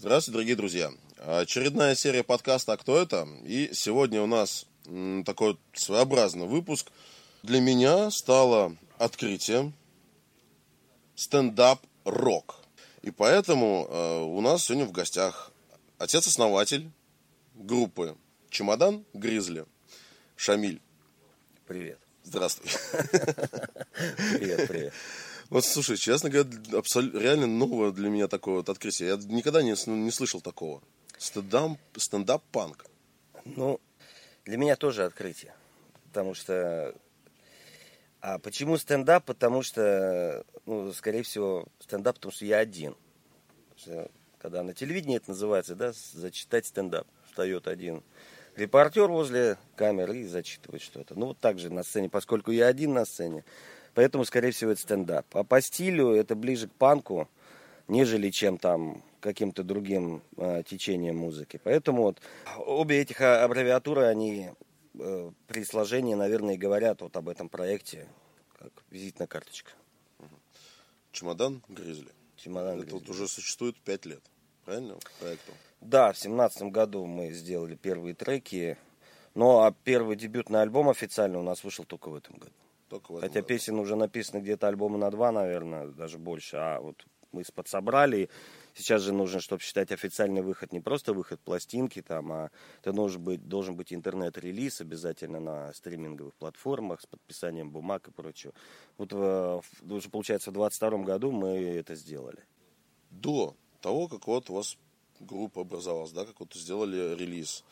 Здравствуйте, дорогие друзья. Очередная серия подкаста «А кто это?» И сегодня у нас такой своеобразный выпуск. Для меня стало открытием стендап-рок. И поэтому э, у нас сегодня в гостях отец-основатель группы «Чемодан Гризли» Шамиль. Привет. Здравствуй. Привет, привет. Вот, слушай, честно говоря, абсолютно реально новое для меня такое вот открытие. Я никогда не, не слышал такого. Стендап, стендап-панк. Ну, для меня тоже открытие. Потому что... А почему стендап? Потому что, ну, скорее всего, стендап, потому что я один. Что, когда на телевидении это называется, да, зачитать стендап. Встает один репортер возле камеры и зачитывает что-то. Ну, вот так же на сцене, поскольку я один на сцене, Поэтому, скорее всего, это стендап. А по стилю это ближе к панку, нежели чем там каким-то другим э, течением музыки. Поэтому вот обе этих аббревиатуры, они э, при сложении, наверное, и говорят вот об этом проекте, как визитная карточка. Чемодан Гризли. Чемодан Это Гризли. вот уже существует пять лет, правильно, проекту? Да, в семнадцатом году мы сделали первые треки, но а первый дебютный альбом официально у нас вышел только в этом году. Только в этом Хотя песен уже написано где-то альбома на два, наверное, даже больше. А вот мы подсобрали. Сейчас же нужно, чтобы считать официальный выход, не просто выход пластинки там, а это должен быть, должен быть интернет-релиз обязательно на стриминговых платформах с подписанием бумаг и прочего. Вот в- уже получается в 22 году мы это сделали. До того, как вот у вас группа образовалась, да, как вот сделали релиз.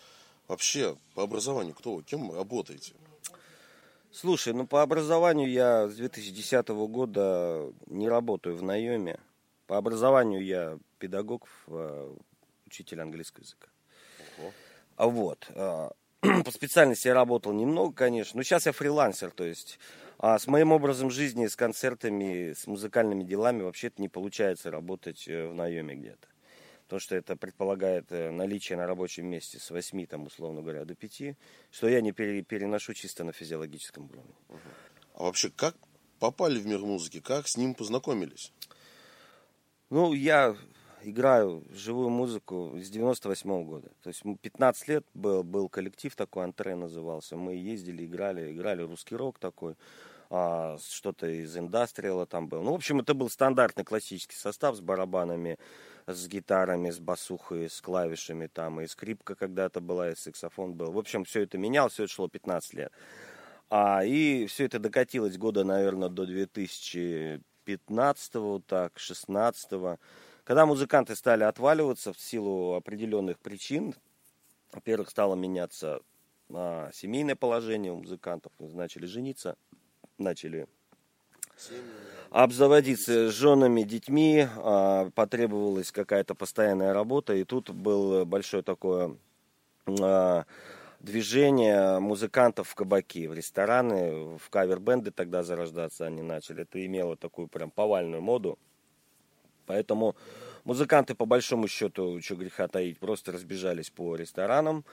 Вообще, по образованию кто вы, кем вы работаете? Слушай, ну по образованию я с 2010 года не работаю в наеме. По образованию я педагог, э, учитель английского языка. Ого. А вот. э, По специальности я работал немного, конечно. Но сейчас я фрилансер, то есть а с моим образом жизни, с концертами, с музыкальными делами вообще-то не получается работать э, в наеме где-то. Потому что это предполагает э, наличие на рабочем месте с 8, там, условно говоря, до 5, что я не пере- переношу чисто на физиологическом уровне. А вообще, как попали в мир музыки, как с ним познакомились? Ну, я играю живую музыку с 98 года. То есть м, 15 лет был, был коллектив такой, Антре назывался. Мы ездили, играли, играли русский рок такой, а, что-то из индастриала там был. Ну, в общем, это был стандартный классический состав с барабанами, с гитарами, с басухой, с клавишами там, и скрипка когда-то была, и саксофон был. В общем, все это менял, все это шло 15 лет. А, и все это докатилось года, наверное, до 2015 вот так, 16 Когда музыканты стали отваливаться в силу определенных причин, во-первых, стало меняться а, семейное положение у музыкантов, начали жениться, начали обзаводиться женами, детьми, а, потребовалась какая-то постоянная работа, и тут был большое такое а, движение музыкантов в кабаки, в рестораны, в кавер-бенды тогда зарождаться они начали. Это имело такую прям повальную моду. Поэтому музыканты, по большому счету, что греха таить, просто разбежались по ресторанам,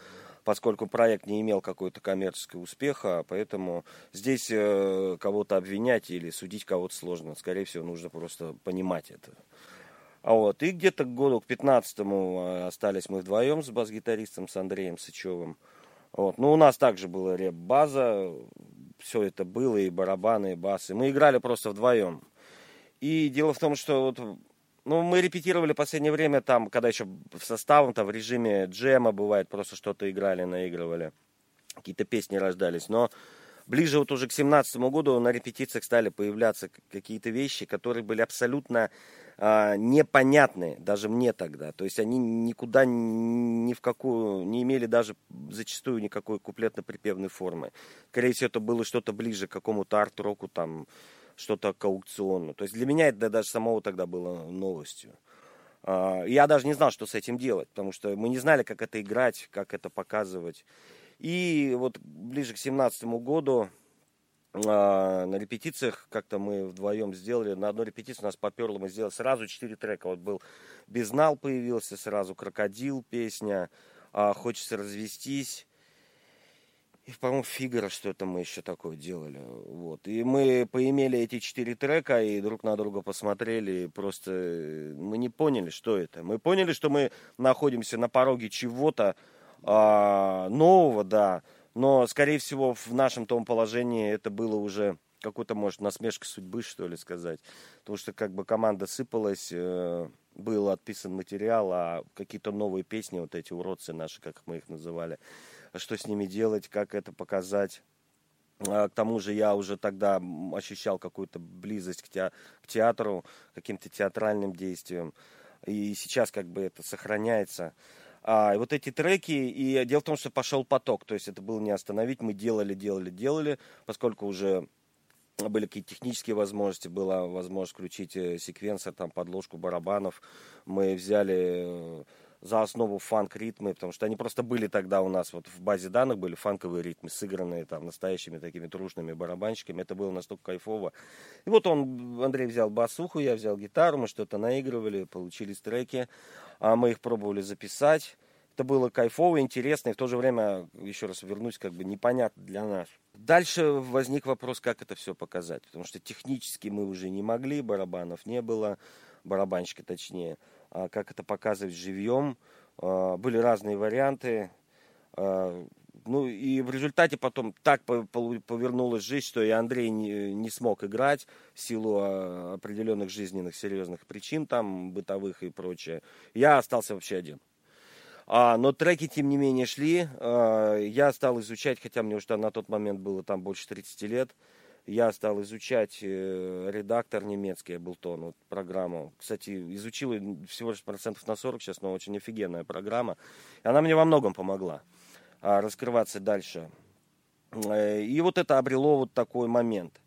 поскольку проект не имел какой-то коммерческого успеха, поэтому здесь э, кого-то обвинять или судить кого-то сложно. Скорее всего, нужно просто понимать это. А вот, и где-то к году, к 15-му остались мы вдвоем с бас-гитаристом, с Андреем Сычевым. Вот. Ну, у нас также была реп-база, все это было, и барабаны, и басы. Мы играли просто вдвоем. И дело в том, что вот, ну, мы репетировали в последнее время там, когда еще в составом, там, в режиме джема бывает, просто что-то играли, наигрывали. Какие-то песни рождались. Но ближе вот уже к 17 году на репетициях стали появляться какие-то вещи, которые были абсолютно а, непонятны даже мне тогда. То есть они никуда ни в какую, не имели даже зачастую никакой куплетно-припевной формы. Скорее всего, это было что-то ближе к какому-то арт-року, там, что-то к аукциону. То есть для меня это даже самого тогда было новостью. А, Я даже не знал, что с этим делать, потому что мы не знали, как это играть, как это показывать. И вот ближе к 17 году а, на репетициях как-то мы вдвоем сделали. На одной репетиции нас поперло, мы сделали сразу четыре трека. Вот был Безнал появился, сразу Крокодил песня, а, Хочется развестись. И, по-моему, Фигара что-то мы еще такое делали. Вот. И мы поимели эти четыре трека и друг на друга посмотрели. И просто мы не поняли, что это. Мы поняли, что мы находимся на пороге чего-то а, нового, да. Но, скорее всего, в нашем том положении это было уже какой-то, может, насмешка судьбы, что ли, сказать. Потому что как бы команда сыпалась, э, был отписан материал, а какие-то новые песни, вот эти уродцы наши, как мы их называли, что с ними делать, как это показать. А, к тому же я уже тогда ощущал какую-то близость к, те, к театру, каким-то театральным действиям. И сейчас как бы это сохраняется. А, и вот эти треки, и дело в том, что пошел поток, то есть это было не остановить, мы делали, делали, делали, поскольку уже были какие-то технические возможности, была возможность включить э, секвенсор, там, подложку барабанов, мы взяли э, за основу фанк-ритмы, потому что они просто были тогда у нас, вот в базе данных были фанковые ритмы, сыгранные там настоящими такими трушными барабанщиками, это было настолько кайфово. И вот он, Андрей взял басуху, я взял гитару, мы что-то наигрывали, получились треки, а мы их пробовали записать. Это было кайфово, интересно, и в то же время, еще раз вернусь, как бы непонятно для нас. Дальше возник вопрос, как это все показать, потому что технически мы уже не могли, барабанов не было, барабанщика точнее. А, как это показывать живьем. А, были разные варианты. А, ну и в результате потом так повернулась жизнь, что и Андрей не, смог играть в силу определенных жизненных серьезных причин, там, бытовых и прочее. Я остался вообще один. А, но треки, тем не менее, шли. А, я стал изучать, хотя мне уже на тот момент было там больше 30 лет я стал изучать э, редактор немецкий, Эблтон, вот, программу. Кстати, изучил всего лишь процентов на 40 сейчас, но очень офигенная программа. И она мне во многом помогла а, раскрываться дальше. Э, и вот это обрело вот такой момент.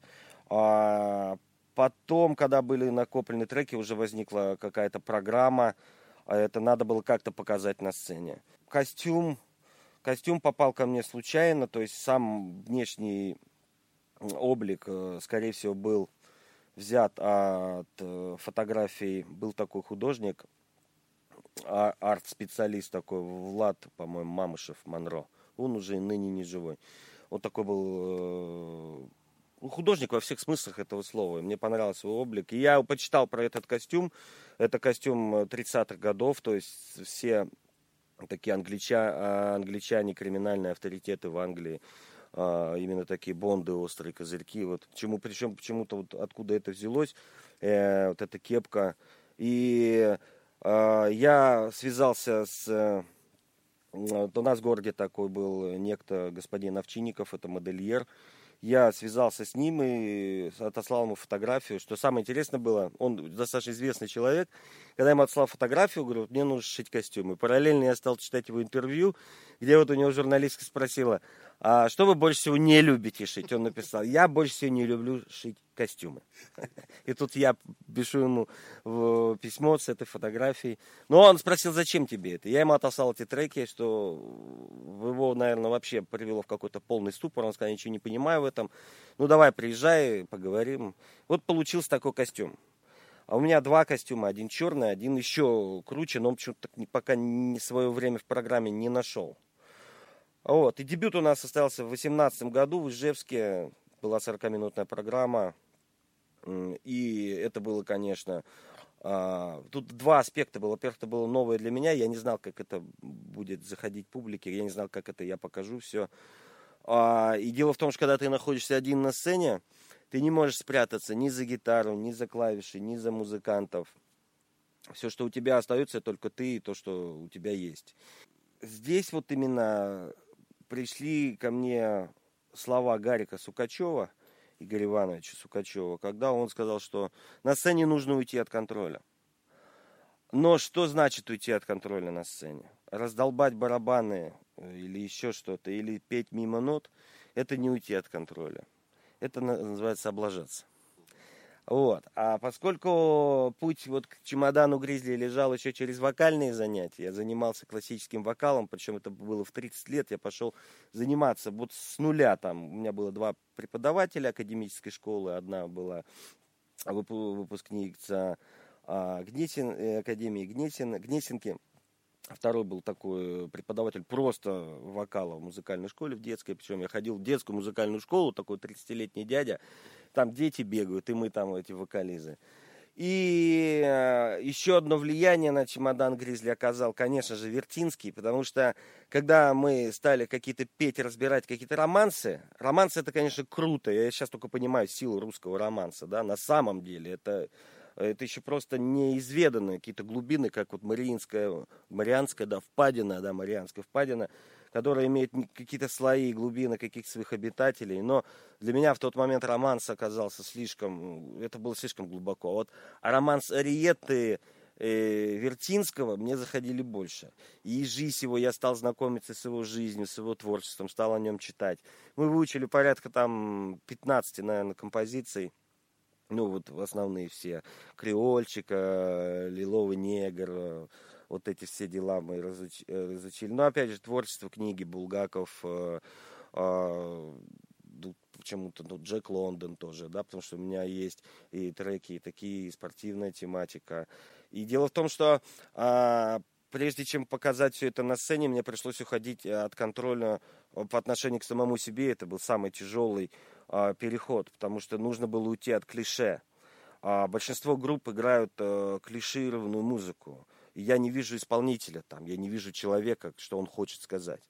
А потом, когда были накоплены треки, уже возникла какая-то программа. А это надо было как-то показать на сцене. Костюм, костюм попал ко мне случайно, то есть сам внешний облик, э, скорее всего, был взят от э, фотографий. Был такой художник, а, арт-специалист такой, Влад, по-моему, Мамышев, Монро. Он уже ныне не живой. Вот такой был э, ну, художник во всех смыслах этого слова. Мне понравился его облик. И я почитал про этот костюм. Это костюм 30-х годов, то есть все такие англича, а, англичане, криминальные авторитеты в Англии а, именно такие бонды, острые козырьки. Вот чему, причем почему-то вот откуда это взялось, э, вот эта кепка. И э, я связался с... Э, у нас в городе такой был некто господин Овчинников, это модельер. Я связался с ним и отослал ему фотографию. Что самое интересное было, он достаточно известный человек. Когда я ему отослал фотографию, говорю, мне нужно шить костюмы. Параллельно я стал читать его интервью, где вот у него журналистка спросила, а что вы больше всего не любите шить? Он написал, я больше всего не люблю шить костюмы. И тут я пишу ему письмо с этой фотографией. Но он спросил, зачем тебе это? Я ему отослал эти треки, что его, наверное, вообще привело в какой-то полный ступор. Он сказал, я ничего не понимаю в этом. Ну, давай, приезжай, поговорим. Вот получился такой костюм. А у меня два костюма, один черный, один еще круче, но он почему-то пока не свое время в программе не нашел. Вот. И дебют у нас состоялся в 2018 году в Ижевске. Была 40-минутная программа. И это было, конечно, а, тут два аспекта было. Во-первых, это было новое для меня. Я не знал, как это будет заходить публике. Я не знал, как это я покажу все. А, и дело в том, что когда ты находишься один на сцене, ты не можешь спрятаться ни за гитару, ни за клавиши, ни за музыкантов. Все, что у тебя остается, только ты и то, что у тебя есть. Здесь вот именно пришли ко мне слова Гарика Сукачева, Игоря Ивановича Сукачева, когда он сказал, что на сцене нужно уйти от контроля. Но что значит уйти от контроля на сцене? Раздолбать барабаны э, или еще что-то, или петь мимо нот, это не уйти от контроля. Это называется облажаться. Вот. А поскольку путь вот к чемодану Гризли лежал еще через вокальные занятия, я занимался классическим вокалом, причем это было в 30 лет, я пошел заниматься вот с нуля там. У меня было два преподавателя академической школы, одна была выпускница а, Гнесин, э, Академии Гнесин, Гнесинки, второй был такой преподаватель просто вокала в музыкальной школе, в детской. Причем я ходил в детскую музыкальную школу, такой 30-летний дядя. Там дети бегают, и мы там эти вокализы. И э, еще одно влияние на чемодан Гризли оказал, конечно же, Вертинский, потому что когда мы стали какие-то петь, разбирать какие-то романсы, романсы это, конечно, круто, я сейчас только понимаю силу русского романса, да, на самом деле это это еще просто неизведанные какие-то глубины, как вот Мариинская, Марианская, да, впадина, да, Марианская впадина, которая имеет какие-то слои и глубины каких-то своих обитателей. Но для меня в тот момент романс оказался слишком, это было слишком глубоко. А вот романс Ариетты э, Вертинского мне заходили больше. И жизнь его, я стал знакомиться с его жизнью, с его творчеством, стал о нем читать. Мы выучили порядка там 15, наверное, композиций ну вот основные все, Креольчика, Лиловый негр, вот эти все дела мы разуч, э, разучили. Но опять же, творчество книги Булгаков, э, э, почему-то ну, Джек Лондон тоже, да, потому что у меня есть и треки, и такие, и спортивная тематика. И дело в том, что э, прежде чем показать все это на сцене, мне пришлось уходить от контроля по отношению к самому себе. Это был самый тяжелый а, переход, потому что нужно было уйти от клише. А большинство групп играют а, клишированную музыку. И я не вижу исполнителя там, я не вижу человека, что он хочет сказать.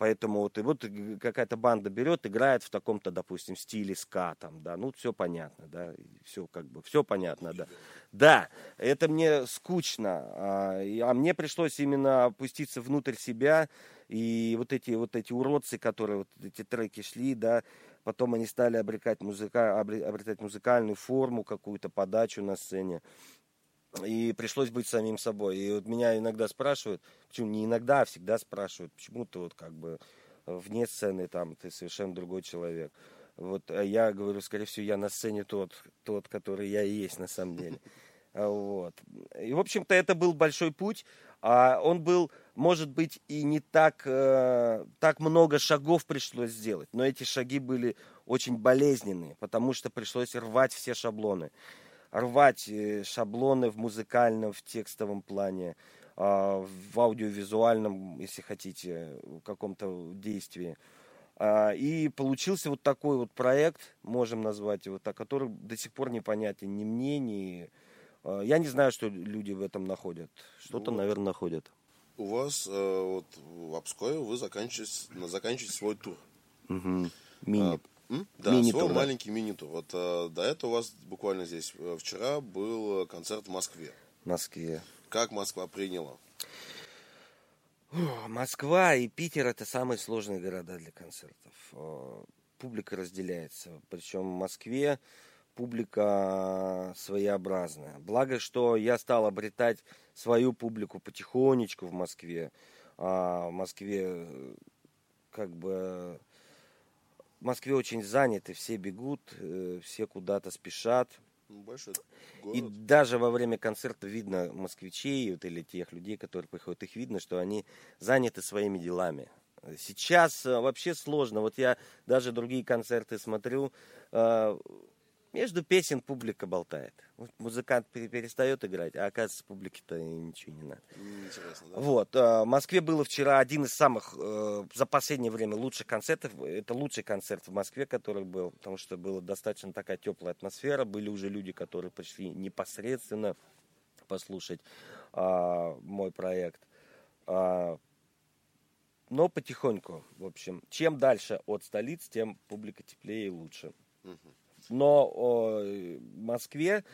Поэтому вот, и вот какая-то банда берет, играет в таком-то, допустим, стиле ска, там, да, ну, все понятно, да, все как бы, все понятно, да. Да, это мне скучно, а, а мне пришлось именно опуститься внутрь себя, и вот эти, вот эти уродцы, которые вот эти треки шли, да, потом они стали обретать, музыка, обретать музыкальную форму, какую-то подачу на сцене. И пришлось быть самим собой. И вот меня иногда спрашивают, почему не иногда, а всегда спрашивают, почему ты вот как бы вне сцены там, ты совершенно другой человек. Вот а я говорю, скорее всего, я на сцене тот, тот, который я и есть на самом деле. А вот. И, в общем-то, это был большой путь. А он был, может быть, и не так, э, так много шагов пришлось сделать, но эти шаги были очень болезненные, потому что пришлось рвать все шаблоны рвать э, шаблоны в музыкальном, в текстовом плане, а, в аудиовизуальном, если хотите, в каком-то действии. А, и получился вот такой вот проект, можем назвать его так, который до сих пор непонятен ни мне, ни... А, я не знаю, что люди в этом находят. Что-то, ну, наверное, находят. У вас э, вот в Обское вы заканчиваете, заканчиваете свой тур. Угу. Мини. А, да, мини-тур, свой да. маленький мини-тур. Вот э, до этого у вас буквально здесь э, вчера был концерт в Москве. В Москве. Как Москва приняла? Москва и Питер это самые сложные города для концертов. Э, публика разделяется. Причем в Москве публика своеобразная. Благо, что я стал обретать свою публику потихонечку в Москве. А в Москве э, как бы в Москве очень заняты, все бегут, э, все куда-то спешат. Ну, большой город. И даже во время концерта видно москвичей вот, или тех людей, которые приходят, их видно, что они заняты своими делами. Сейчас э, вообще сложно. Вот я даже другие концерты смотрю, э, между песен публика болтает. Музыкант перестает играть, а оказывается, публике-то ничего не надо. Интересно, да? Вот. Э, в Москве было вчера один из самых, э, за последнее время, лучших концертов. Это лучший концерт в Москве, который был, потому что была достаточно такая теплая атмосфера. Были уже люди, которые пришли непосредственно послушать а, мой проект. А, но потихоньку, в общем, чем дальше от столиц, тем публика теплее и лучше. Угу. Но о, Москве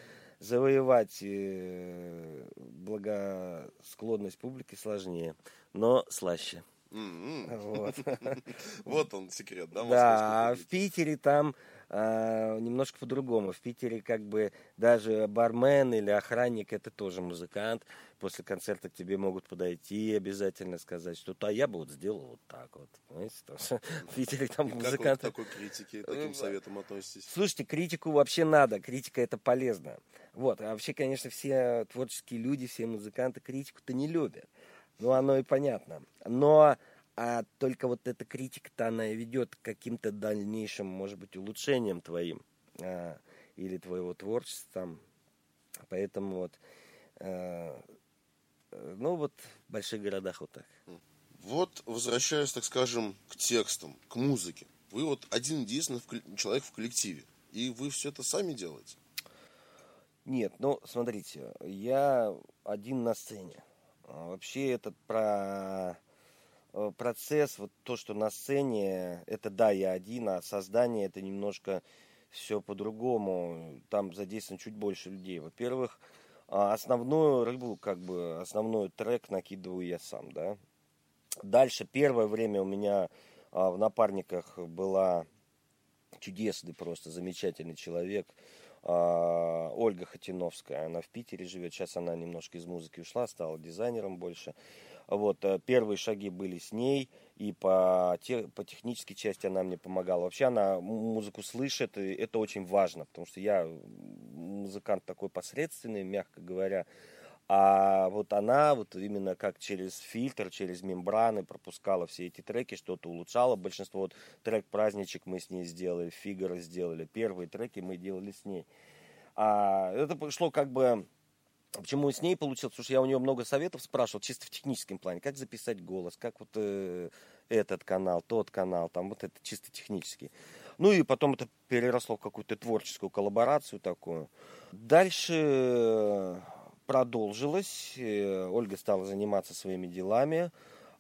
завоевать э, благосклонность публики сложнее, но слаще. Вот. вот он секрет, да? Да, в Питере там а, немножко по-другому. В Питере как бы даже бармен или охранник это тоже музыкант. После концерта к тебе могут подойти и обязательно сказать, что а я бы вот сделал вот так вот. Понимаете, в Питере там музыканты... Как вы к такой критике, таким советам относитесь? Слушайте, критику вообще надо. Критика это полезно. Вот. А вообще, конечно, все творческие люди, все музыканты критику-то не любят. Ну, оно и понятно. Но а только вот эта критика-то, она ведет к каким-то дальнейшим, может быть, улучшениям твоим а, или твоего творчества. Поэтому вот а, Ну, вот в больших городах вот так. Вот, возвращаясь, так скажем, к текстам, к музыке. Вы вот один единственный человек в коллективе. И вы все это сами делаете? Нет, ну, смотрите, я один на сцене. А вообще этот про процесс, вот то, что на сцене, это да, я один, а создание это немножко все по-другому. Там задействовано чуть больше людей. Во-первых, а основную рыбу, как бы, основной трек накидываю я сам, да. Дальше первое время у меня а, в напарниках была чудесный просто замечательный человек а, Ольга Хатиновская. Она в Питере живет. Сейчас она немножко из музыки ушла, стала дизайнером больше. Вот, э, первые шаги были с ней, и по, те, по технической части она мне помогала. Вообще она музыку слышит, и это очень важно, потому что я музыкант такой посредственный, мягко говоря. А вот она вот именно как через фильтр, через мембраны пропускала все эти треки, что-то улучшала. Большинство вот трек «Праздничек» мы с ней сделали, «Фигара» сделали. Первые треки мы делали с ней. А это пошло как бы Почему с ней получилось? Потому что я у нее много советов спрашивал, чисто в техническом плане. Как записать голос, как вот э, этот канал, тот канал, там вот это чисто технически. Ну и потом это переросло в какую-то творческую коллаборацию такую. Дальше э, продолжилось. Э, Ольга стала заниматься своими делами.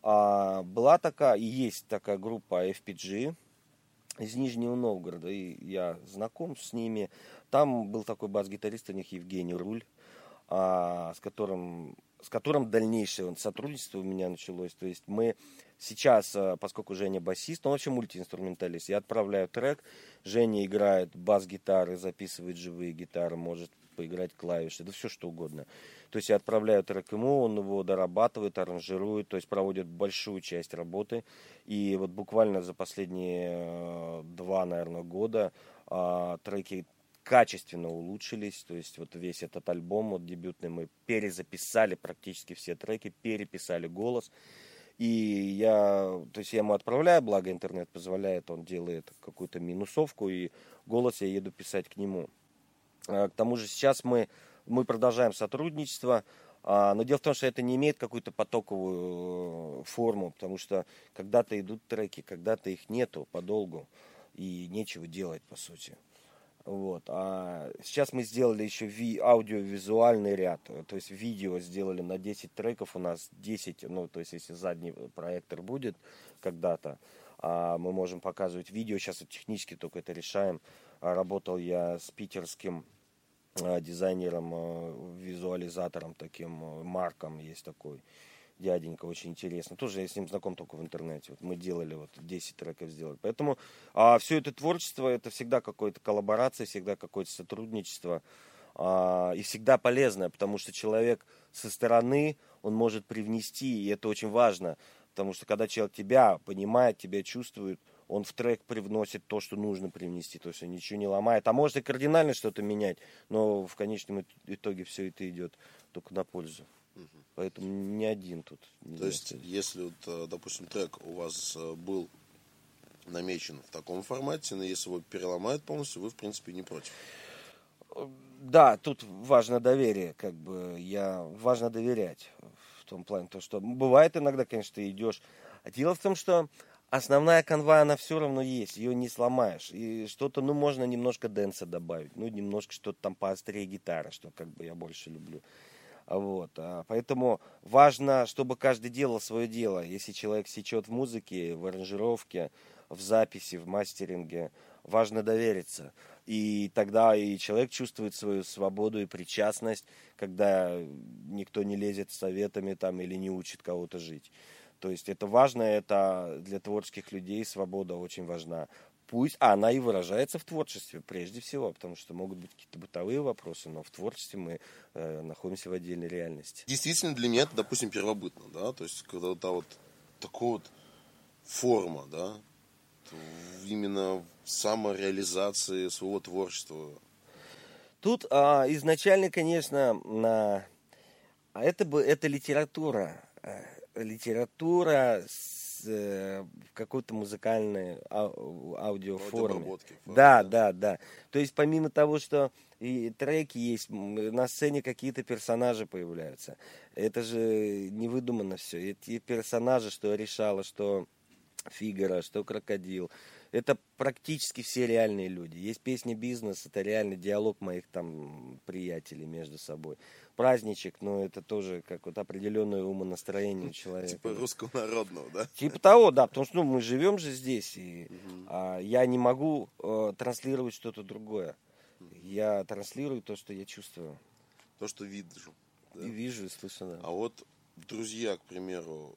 А была такая, и есть такая группа FPG из Нижнего Новгорода, и я знаком с ними. Там был такой бас-гитарист у них Евгений Руль а, с которым с которым дальнейшее сотрудничество у меня началось. То есть мы сейчас, а, поскольку Женя басист, он вообще мультиинструменталист, я отправляю трек, Женя играет бас-гитары, записывает живые гитары, может поиграть клавиши, да все что угодно. То есть я отправляю трек ему, он его дорабатывает, аранжирует, то есть проводит большую часть работы. И вот буквально за последние а, два, наверное, года треки качественно улучшились. То есть вот весь этот альбом вот дебютный мы перезаписали практически все треки, переписали голос. И я, то есть я ему отправляю, благо интернет позволяет, он делает какую-то минусовку, и голос я еду писать к нему. А, к тому же сейчас мы, мы продолжаем сотрудничество, а, но дело в том, что это не имеет какую-то потоковую э, форму, потому что когда-то идут треки, когда-то их нету подолгу, и нечего делать, по сути. Вот. А сейчас мы сделали еще ви- аудиовизуальный ряд. То есть видео сделали на 10 треков. У нас 10, ну, то есть если задний проектор будет когда-то, а мы можем показывать видео. Сейчас технически только это решаем. А работал я с питерским а, дизайнером, а, визуализатором таким, Марком есть такой дяденька, очень интересно. Тоже я с ним знаком только в интернете. Вот мы делали, вот 10 треков сделали. Поэтому а, все это творчество, это всегда какая-то коллаборация, всегда какое-то сотрудничество. А, и всегда полезное, потому что человек со стороны, он может привнести, и это очень важно. Потому что когда человек тебя понимает, тебя чувствует, он в трек привносит то, что нужно привнести, то есть он ничего не ломает. А может и кардинально что-то менять, но в конечном итоге все это идет только на пользу. Поэтому ни один тут. Не То есть, если, вот, э, допустим, трек у вас э, был намечен в таком формате, но если его переломают полностью, вы, в принципе, не против. Да, тут важно доверие, как бы я важно доверять в том плане, то что бывает иногда, конечно, ты идешь. А дело в том, что основная канва, она все равно есть, ее не сломаешь. И что-то, ну, можно немножко дэнса добавить, ну, немножко что-то там поострее гитара, что как бы я больше люблю. Вот. А поэтому важно, чтобы каждый делал свое дело. Если человек сечет в музыке, в аранжировке, в записи, в мастеринге, важно довериться. И тогда и человек чувствует свою свободу и причастность, когда никто не лезет советами там или не учит кого-то жить. То есть это важно, это для творческих людей свобода очень важна пусть а она и выражается в творчестве прежде всего, потому что могут быть какие-то бытовые вопросы, но в творчестве мы э, находимся в отдельной реальности. Действительно, для меня это, допустим, первобытно, да, то есть когда вот, вот такая вот форма, да, именно самореализации своего творчества. Тут а, изначально, конечно, на... а это бы это литература, э, литература с э, в какой-то музыкальной а, аудиоформе. Да, да. да. То есть помимо того, что и треки есть, на сцене какие-то персонажи появляются. Это же не выдумано все. Эти персонажи, что решала, что Фигара, что Крокодил. Это практически все реальные люди. Есть песня «Бизнес», это реальный диалог моих там приятелей между собой. Праздничек, но это тоже как вот определенное умонастроение у человека. Типа русского народного, да? Типа того, да, потому что ну, мы живем же здесь, и а, я не могу э, транслировать что-то другое. Я транслирую то, что я чувствую. То, что вижу. да. И вижу, и слышу, да. А вот друзья, к примеру,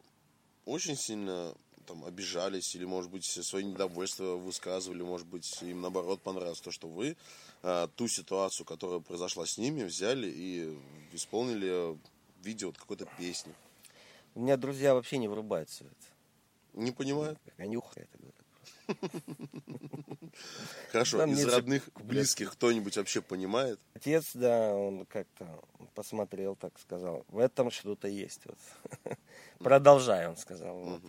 очень сильно там обижались или, может быть, свое недовольство высказывали, может быть, им наоборот понравилось то, что вы а, ту ситуацию, которая произошла с ними, взяли и исполнили в виде вот какой-то песни. У меня друзья вообще не врубаются в это. Не понимают? Анюха это говорят. Хорошо, из родных, близких кто-нибудь вообще понимает? Отец, да, он как-то посмотрел, так сказал, в этом что-то есть. Вот. Продолжай, он сказал. вот.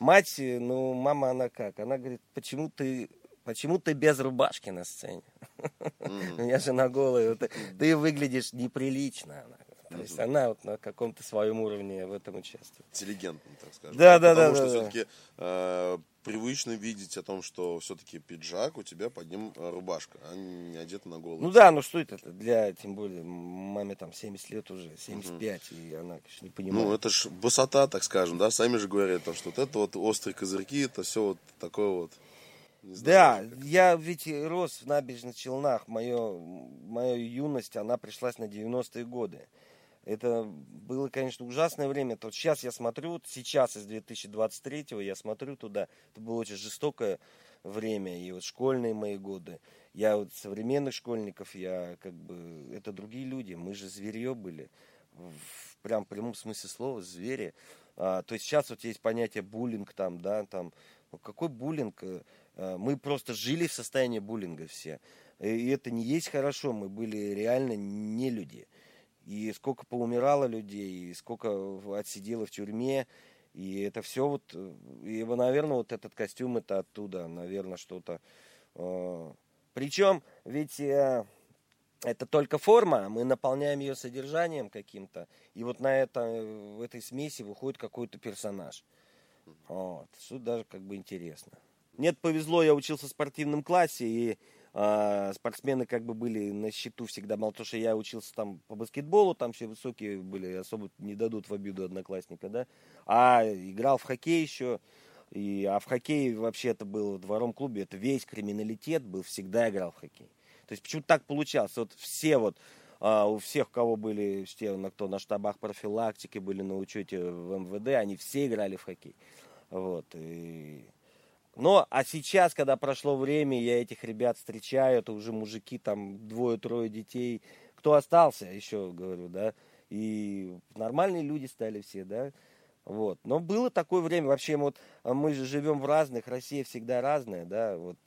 Мать, э, ну, мама, она как? Она говорит, почему ты, почему ты без рубашки на сцене? У меня жена голая, вот, ты выглядишь неприлично. Она. То есть она вот на каком-то своем уровне в этом участвует. Интеллигентным, так скажем. Да, да, Потому да, что да, да. Привычно видеть о том, что все-таки пиджак, у тебя под ним э, рубашка, а не одета на голову. Ну да, ну что это для, тем более, маме там 70 лет уже, 75, и она, конечно, не понимает. Ну, это ж высота, так скажем, да, сами же говорят, то, что вот это вот острые козырьки, это все вот такое вот. не Да, знаю, как- я ведь рос в набережных Челнах. Мое, моя юность, она пришлась на 90-е годы. Это было, конечно, ужасное время. Вот сейчас я смотрю, сейчас из 2023-го я смотрю туда. Это было очень жестокое время. И вот школьные мои годы. Я вот современных школьников, я как бы... Это другие люди. Мы же зверье были. В прям прямом смысле слова, звери. А, то есть сейчас вот есть понятие буллинг там, да, там. Ну, какой буллинг? Э, э, Мы просто жили в состоянии буллинга все. И это не есть хорошо. Мы были реально не люди. И сколько поумирало людей, и сколько отсидело в тюрьме. И это все вот, э, и, наверное, вот этот костюм это оттуда, наверное, что-то. Причем ведь э, это только форма, а мы наполняем ее содержанием каким-то. И вот на это, э, в этой смеси выходит какой-то персонаж. Вот. Что даже как бы интересно. Нет, повезло, я учился в спортивном классе, и а, спортсмены как бы были на счету всегда. Мало то, что я учился там по баскетболу, там все высокие были, особо не дадут в обиду одноклассника, да. А играл в хоккей еще. И, а в хоккее вообще это было в двором клубе, это весь криминалитет был, всегда играл в хоккей. То есть почему так получалось? Вот все вот, а, у всех, у кого были, все, кто на штабах профилактики были на учете в МВД, они все играли в хоккей. Вот. И... Но, а сейчас, когда прошло время, я этих ребят встречаю, это уже мужики, там двое-трое детей. Кто остался, еще говорю, да. И нормальные люди стали все, да. Вот. Но было такое время, вообще вот а мы же живем в разных, Россия всегда разная, да, вот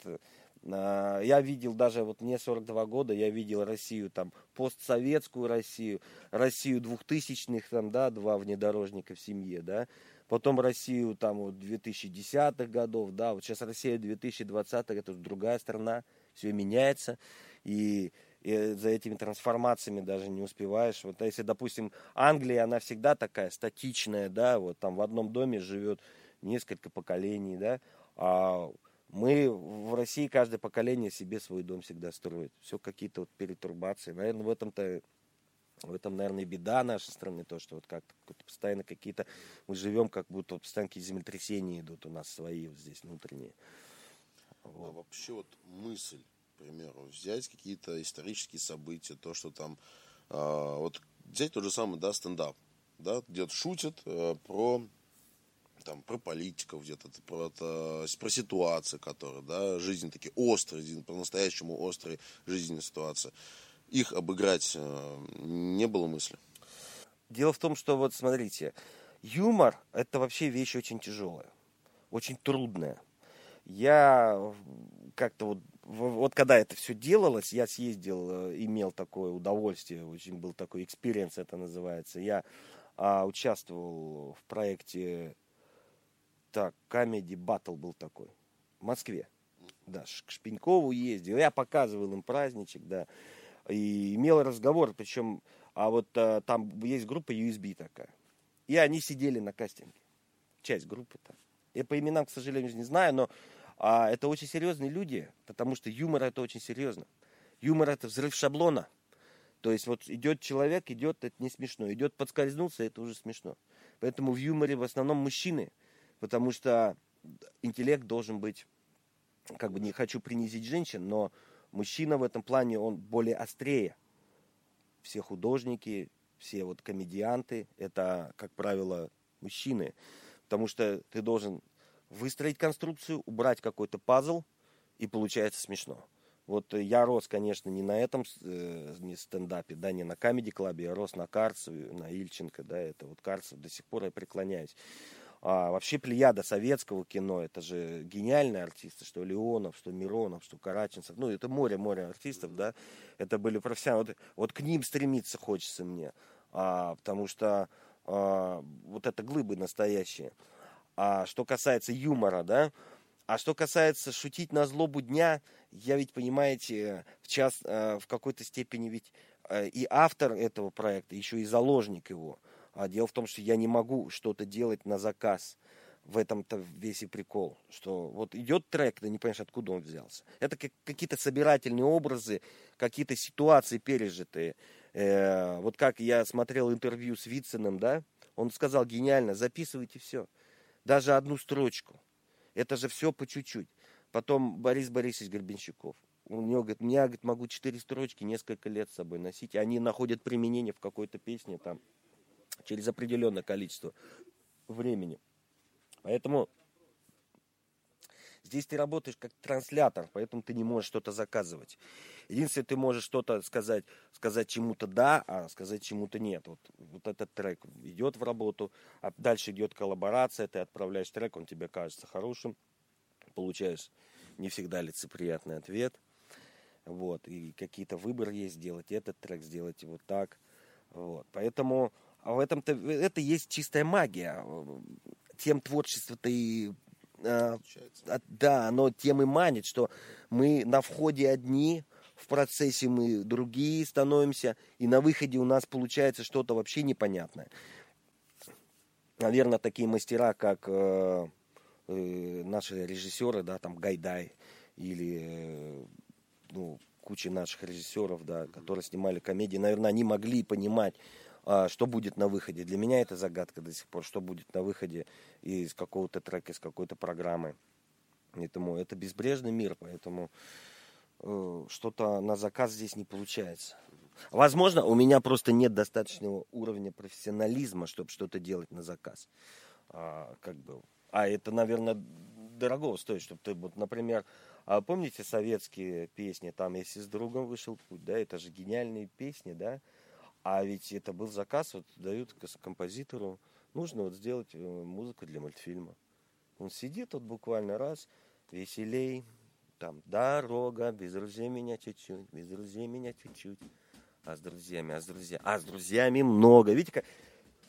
а, я видел даже, вот мне 42 года, я видел Россию там, постсоветскую Россию, Россию двухтысячных, там, да, два внедорожника в семье, да, потом Россию там вот 2010-х годов, да, вот сейчас Россия 2020-х, это другая страна, все меняется, и, и за этими трансформациями даже не успеваешь. Вот если, допустим, Англия, она всегда такая статичная, да, вот там в одном доме живет несколько поколений, да, а мы в России каждое поколение себе свой дом всегда строит. Все какие-то вот перетурбации. Наверное, в этом-то в этом, наверное, и беда нашей страны, то, что вот как-то постоянно какие-то, мы живем, как будто вот постоянно какие-то землетрясения идут у нас свои вот здесь внутренние. А вообще вот мысль, к примеру, взять какие-то исторические события, то, что там, а, вот взять тот же самый, да, стендап, да, где-то шутят э, про там, про политиков где-то, про, это, про ситуации, которые, да, жизнь такие острые, по-настоящему острые жизненные ситуации. Их обыграть э, не было мысли. Дело в том, что вот смотрите, юмор это вообще вещь очень тяжелая, очень трудная. Я как-то вот, вот когда это все делалось, я съездил, э, имел такое удовольствие, очень был такой experience, это называется. Я а, участвовал в проекте Так, Comedy Battle был такой. В Москве. Да, к Шпенькову ездил. Я показывал им праздничек, да. И имел разговор, причем, а вот а, там есть группа USB такая. И они сидели на кастинге. Часть группы там. Я по именам, к сожалению, не знаю, но а, это очень серьезные люди, потому что юмор это очень серьезно. Юмор это взрыв шаблона. То есть вот идет человек, идет, это не смешно. Идет подскользнулся, это уже смешно. Поэтому в юморе в основном мужчины, потому что интеллект должен быть, как бы не хочу принизить женщин, но мужчина в этом плане, он более острее. Все художники, все вот комедианты, это, как правило, мужчины. Потому что ты должен выстроить конструкцию, убрать какой-то пазл, и получается смешно. Вот я рос, конечно, не на этом э, не стендапе, да, не на Камеди Клабе, я рос на Карцеве, на Ильченко, да, это вот Карцев, до сих пор я преклоняюсь. А вообще плеяда советского кино, это же гениальные артисты, что Леонов, что Миронов, что Караченцев, ну, это море-море артистов, да, это были профессионалы, вот, вот к ним стремиться хочется мне, а, потому что а, вот это глыбы настоящие. А что касается юмора, да, а что касается шутить на злобу дня, я ведь, понимаете, в, час, э, в какой-то степени ведь э, и автор этого проекта, еще и заложник его. А дело в том, что я не могу что-то делать на заказ. В этом-то весь и прикол, что вот идет трек, ты не понимаешь, откуда он взялся. Это как, какие-то собирательные образы, какие-то ситуации пережитые. Э, вот как я смотрел интервью с Вициным, да, он сказал гениально, записывайте все, даже одну строчку. Это же все по чуть-чуть. Потом Борис Борисович Горбенщиков. У него говорит, я говорит, могу четыре строчки несколько лет с собой носить. Они находят применение в какой-то песне там через определенное количество времени. Поэтому здесь ты работаешь как транслятор, поэтому ты не можешь что-то заказывать. Единственное, ты можешь что-то сказать, сказать чему-то да, а сказать чему-то нет. Вот, вот этот трек идет в работу, а дальше идет коллаборация, ты отправляешь трек, он тебе кажется хорошим, получаешь не всегда лицеприятный ответ. Вот, и какие-то выборы есть, сделать этот трек, сделать вот так. Вот. Поэтому а в этом-то это есть чистая магия. Тем творчество-то и а, да, оно тем и манит, что мы на входе одни, в процессе мы другие становимся, и на выходе у нас получается что-то вообще непонятное. Наверное, такие мастера, как э, э, наши режиссеры, да, там Гайдай или э, ну, куча наших режиссеров, да, которые снимали комедии, наверное, они могли понимать, э, что будет на выходе. Для меня это загадка до сих пор, что будет на выходе из какого-то трека, из какой-то программы. Поэтому это безбрежный мир, поэтому Э, что-то на заказ здесь не получается. Возможно, у меня просто нет достаточного уровня профессионализма, чтобы что-то делать на заказ. А, как бы, а это, наверное, дорого стоит, чтобы ты, вот, например, а помните советские песни, там, если с другом вышел путь, да, это же гениальные песни, да, а ведь это был заказ, вот дают композитору, нужно вот сделать э, музыку для мультфильма. Он сидит вот буквально раз, веселей, там дорога, без друзей меня чуть-чуть, без друзей меня чуть-чуть. А с друзьями, а с друзьями, а с друзьями много. Видите, как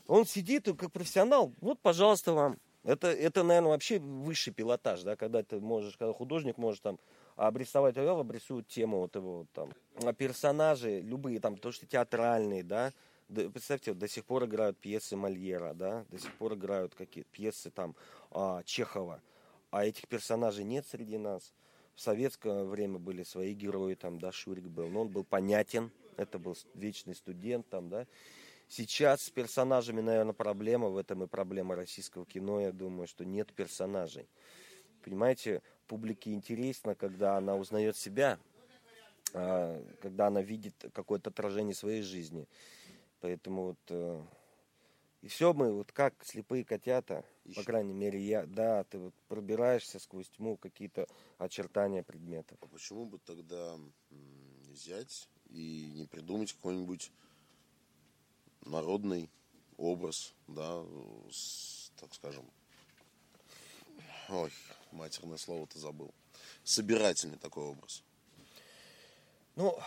он сидит как профессионал. Вот, пожалуйста, вам. Это, это, наверное, вообще высший пилотаж, да, когда ты можешь, когда художник может там обрисовать, я обрисует тему вот его там, а персонажи, любые там, то, что театральные, да, представьте, до сих пор играют пьесы Мольера, да, до сих пор играют какие-то пьесы там а, Чехова, а этих персонажей нет среди нас. В советское время были свои герои, там, да, Шурик был, но он был понятен, это был вечный студент, там, да. Сейчас с персонажами, наверное, проблема, в этом и проблема российского кино, я думаю, что нет персонажей. Понимаете, публике интересно, когда она узнает себя, а, когда она видит какое-то отражение своей жизни. Поэтому вот э, и все мы вот как слепые котята, Ищем. по крайней мере я, да, ты вот пробираешься сквозь тьму какие-то очертания предметов. А почему бы тогда взять и не придумать какой-нибудь народный образ, да, с, так скажем, ой, матерное слово-то забыл, собирательный такой образ. Ну,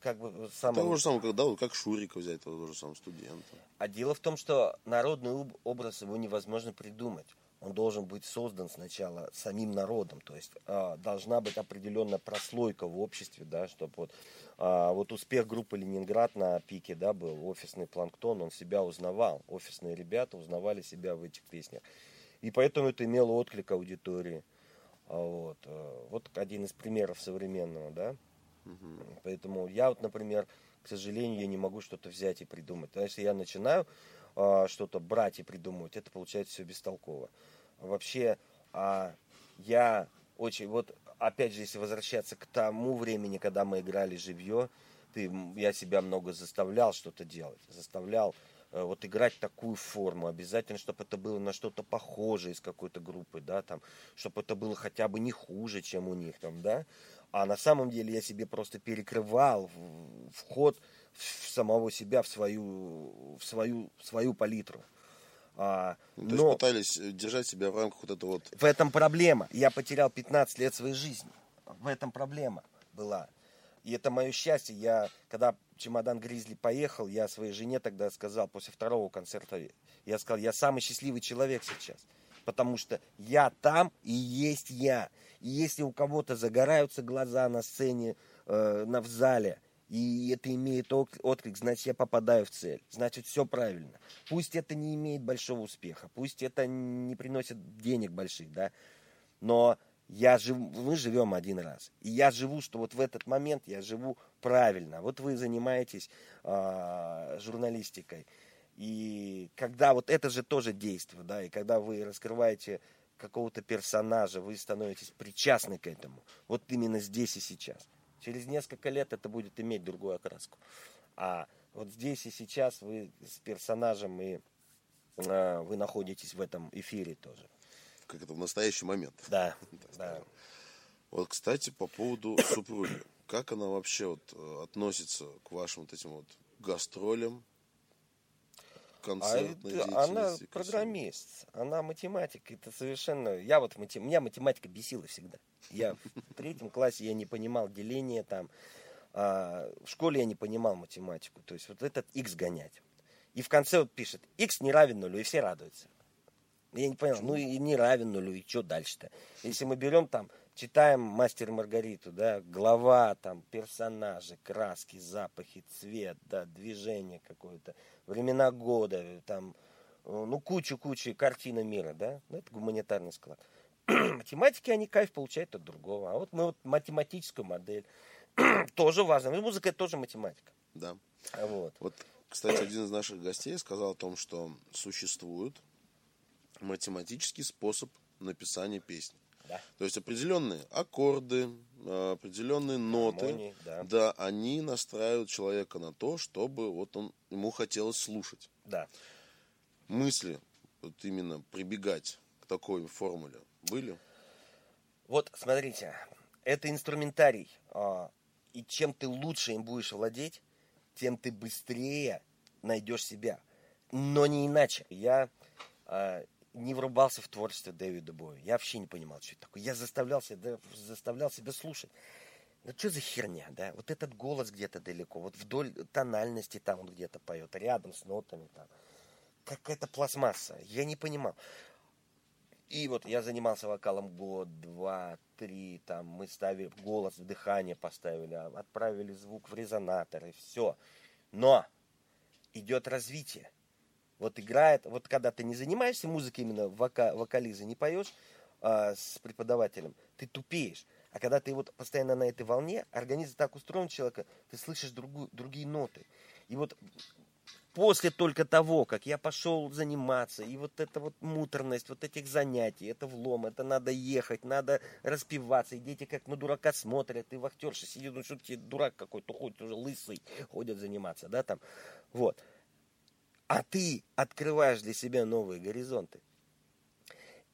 как бы самое... Того же самого, когда, вот как Шурика взять, того же самого студента. А дело в том, что народный образ его невозможно придумать. Он должен быть создан сначала самим народом, то есть э, должна быть определенная прослойка в обществе, да, чтобы вот, э, вот успех группы Ленинград на пике, да, был офисный планктон, он себя узнавал, офисные ребята узнавали себя в этих песнях, и поэтому это имело отклик аудитории, вот, э, вот один из примеров современного, да, угу. поэтому я вот, например, к сожалению, я не могу что-то взять и придумать, потому что я начинаю э, что-то брать и придумывать, это получается все бестолково вообще а, я очень, вот опять же, если возвращаться к тому времени, когда мы играли живье, ты, я себя много заставлял что-то делать, заставлял э, вот играть такую форму, обязательно, чтобы это было на что-то похожее из какой-то группы, да, там, чтобы это было хотя бы не хуже, чем у них, там, да, а на самом деле я себе просто перекрывал вход в самого себя, в свою, в свою, в свою палитру. А, то но... есть пытались э, держать себя в рамках вот этого вот... В этом проблема. Я потерял 15 лет своей жизни. В этом проблема была. И это мое счастье. Я, когда чемодан Гризли поехал, я своей жене тогда сказал, после второго концерта, я сказал, я самый счастливый человек сейчас. Потому что я там и есть я. И если у кого-то загораются глаза на сцене, э, на, в зале, и это имеет отклик, значит, я попадаю в цель. Значит, все правильно. Пусть это не имеет большого успеха, пусть это не приносит денег больших, да, но я жив, мы живем один раз. И я живу, что вот в этот момент я живу правильно. Вот вы занимаетесь э, журналистикой. И когда вот это же тоже действие, да, и когда вы раскрываете какого-то персонажа, вы становитесь причастны к этому. Вот именно здесь и сейчас. Через несколько лет это будет иметь другую окраску. А вот здесь и сейчас вы с персонажем и э, вы находитесь в этом эфире тоже. Как это в настоящий момент. Да, да. Вот, кстати, по поводу супруги. Как она вообще вот э, относится к вашим вот этим вот гастролям, концертной а Она программист, она математик. Это совершенно... Я вот... Матем... Меня математика бесила всегда. Я в третьем классе я не понимал деление там. А в школе я не понимал математику. То есть вот этот x гонять. И в конце вот пишет, x не равен нулю, и все радуются. Я не понял, ну и не равен нулю, и что дальше-то? Если мы берем там, читаем «Мастер Маргариту», да, глава, там, персонажи, краски, запахи, цвет, да, движение какое-то, времена года, там, ну, кучу-кучу картины мира, да, ну, это гуманитарный склад. Математики, они кайф получают от другого. А вот мы вот математическую модель тоже важно. Музыка это тоже математика. Да. Вот. Вот, кстати, один из наших гостей сказал о том, что существует математический способ написания песни. Да. То есть определенные аккорды, определенные ноты, Гармонии, да. да, они настраивают человека на то, чтобы вот он ему хотелось слушать. Да. Мысли вот именно прибегать к такой формуле были? Вот смотрите, это инструментарий, а, и чем ты лучше им будешь владеть, тем ты быстрее найдешь себя. Но не иначе. Я а, не врубался в творчество Дэвида Боя. Я вообще не понимал, что это такое. Я заставлял себя, заставлял себя слушать. Ну что за херня, да? Вот этот голос где-то далеко, вот вдоль тональности там он где-то поет, рядом с нотами там. Какая-то пластмасса. Я не понимал. И вот я занимался вокалом год, два, три, там мы ставили голос дыхание поставили, а отправили звук в резонатор и все. Но идет развитие вот играет, вот когда ты не занимаешься музыкой именно вока, вокализа, не поешь а, с преподавателем, ты тупеешь. А когда ты вот постоянно на этой волне, организм так устроен человека, ты слышишь другую, другие ноты. И вот после только того, как я пошел заниматься, и вот эта вот муторность, вот этих занятий, это влом, это надо ехать, надо распиваться, и дети как на дурака смотрят, и вахтерша сидит, ну что тебе дурак какой-то, ходит уже лысый, ходят заниматься, да, там, вот а ты открываешь для себя новые горизонты.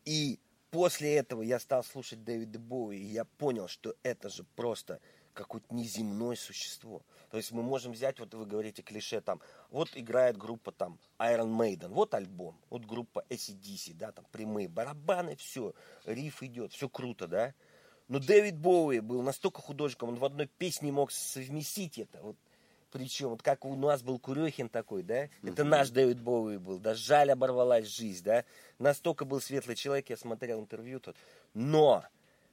И после этого я стал слушать Дэвида Боуи, и я понял, что это же просто какое-то неземное существо. То есть мы можем взять, вот вы говорите клише там, вот играет группа там Iron Maiden, вот альбом, вот группа ACDC, да, там прямые барабаны, все, риф идет, все круто, да. Но Дэвид Боуи был настолько художником, он в одной песне мог совместить это. Вот Причем, вот как у нас был Курехин такой, да? Это наш Дэвид Боуи был. Да жаль, оборвалась жизнь, да? Настолько был светлый человек, я смотрел интервью тут. Но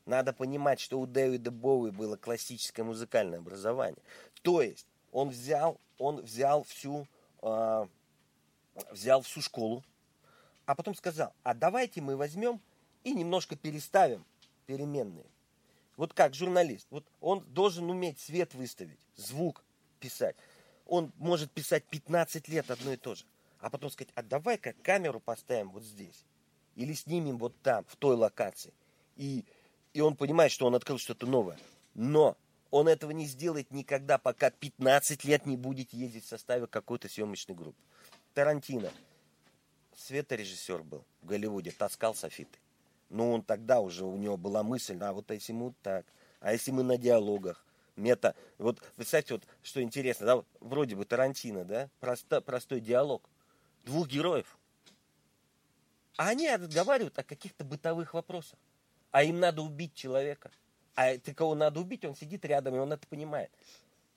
надо понимать, что у Дэвида Боуи было классическое музыкальное образование. То есть он взял, он взял всю, э, взял всю школу, а потом сказал, а давайте мы возьмем и немножко переставим переменные. Вот как журналист, вот он должен уметь свет выставить, звук, писать. Он может писать 15 лет одно и то же. А потом сказать, а давай-ка камеру поставим вот здесь. Или снимем вот там, в той локации. И, и он понимает, что он открыл что-то новое. Но он этого не сделает никогда, пока 15 лет не будет ездить в составе какой-то съемочной группы. Тарантино. Светорежиссер был в Голливуде, таскал софиты. Но он тогда уже, у него была мысль, а вот если мы так, а если мы на диалогах, мета. Вот представьте, вот, что интересно, да, вроде бы Тарантино, да, просто, простой диалог двух героев. А они разговаривают о каких-то бытовых вопросах. А им надо убить человека. А ты кого надо убить, он сидит рядом, и он это понимает.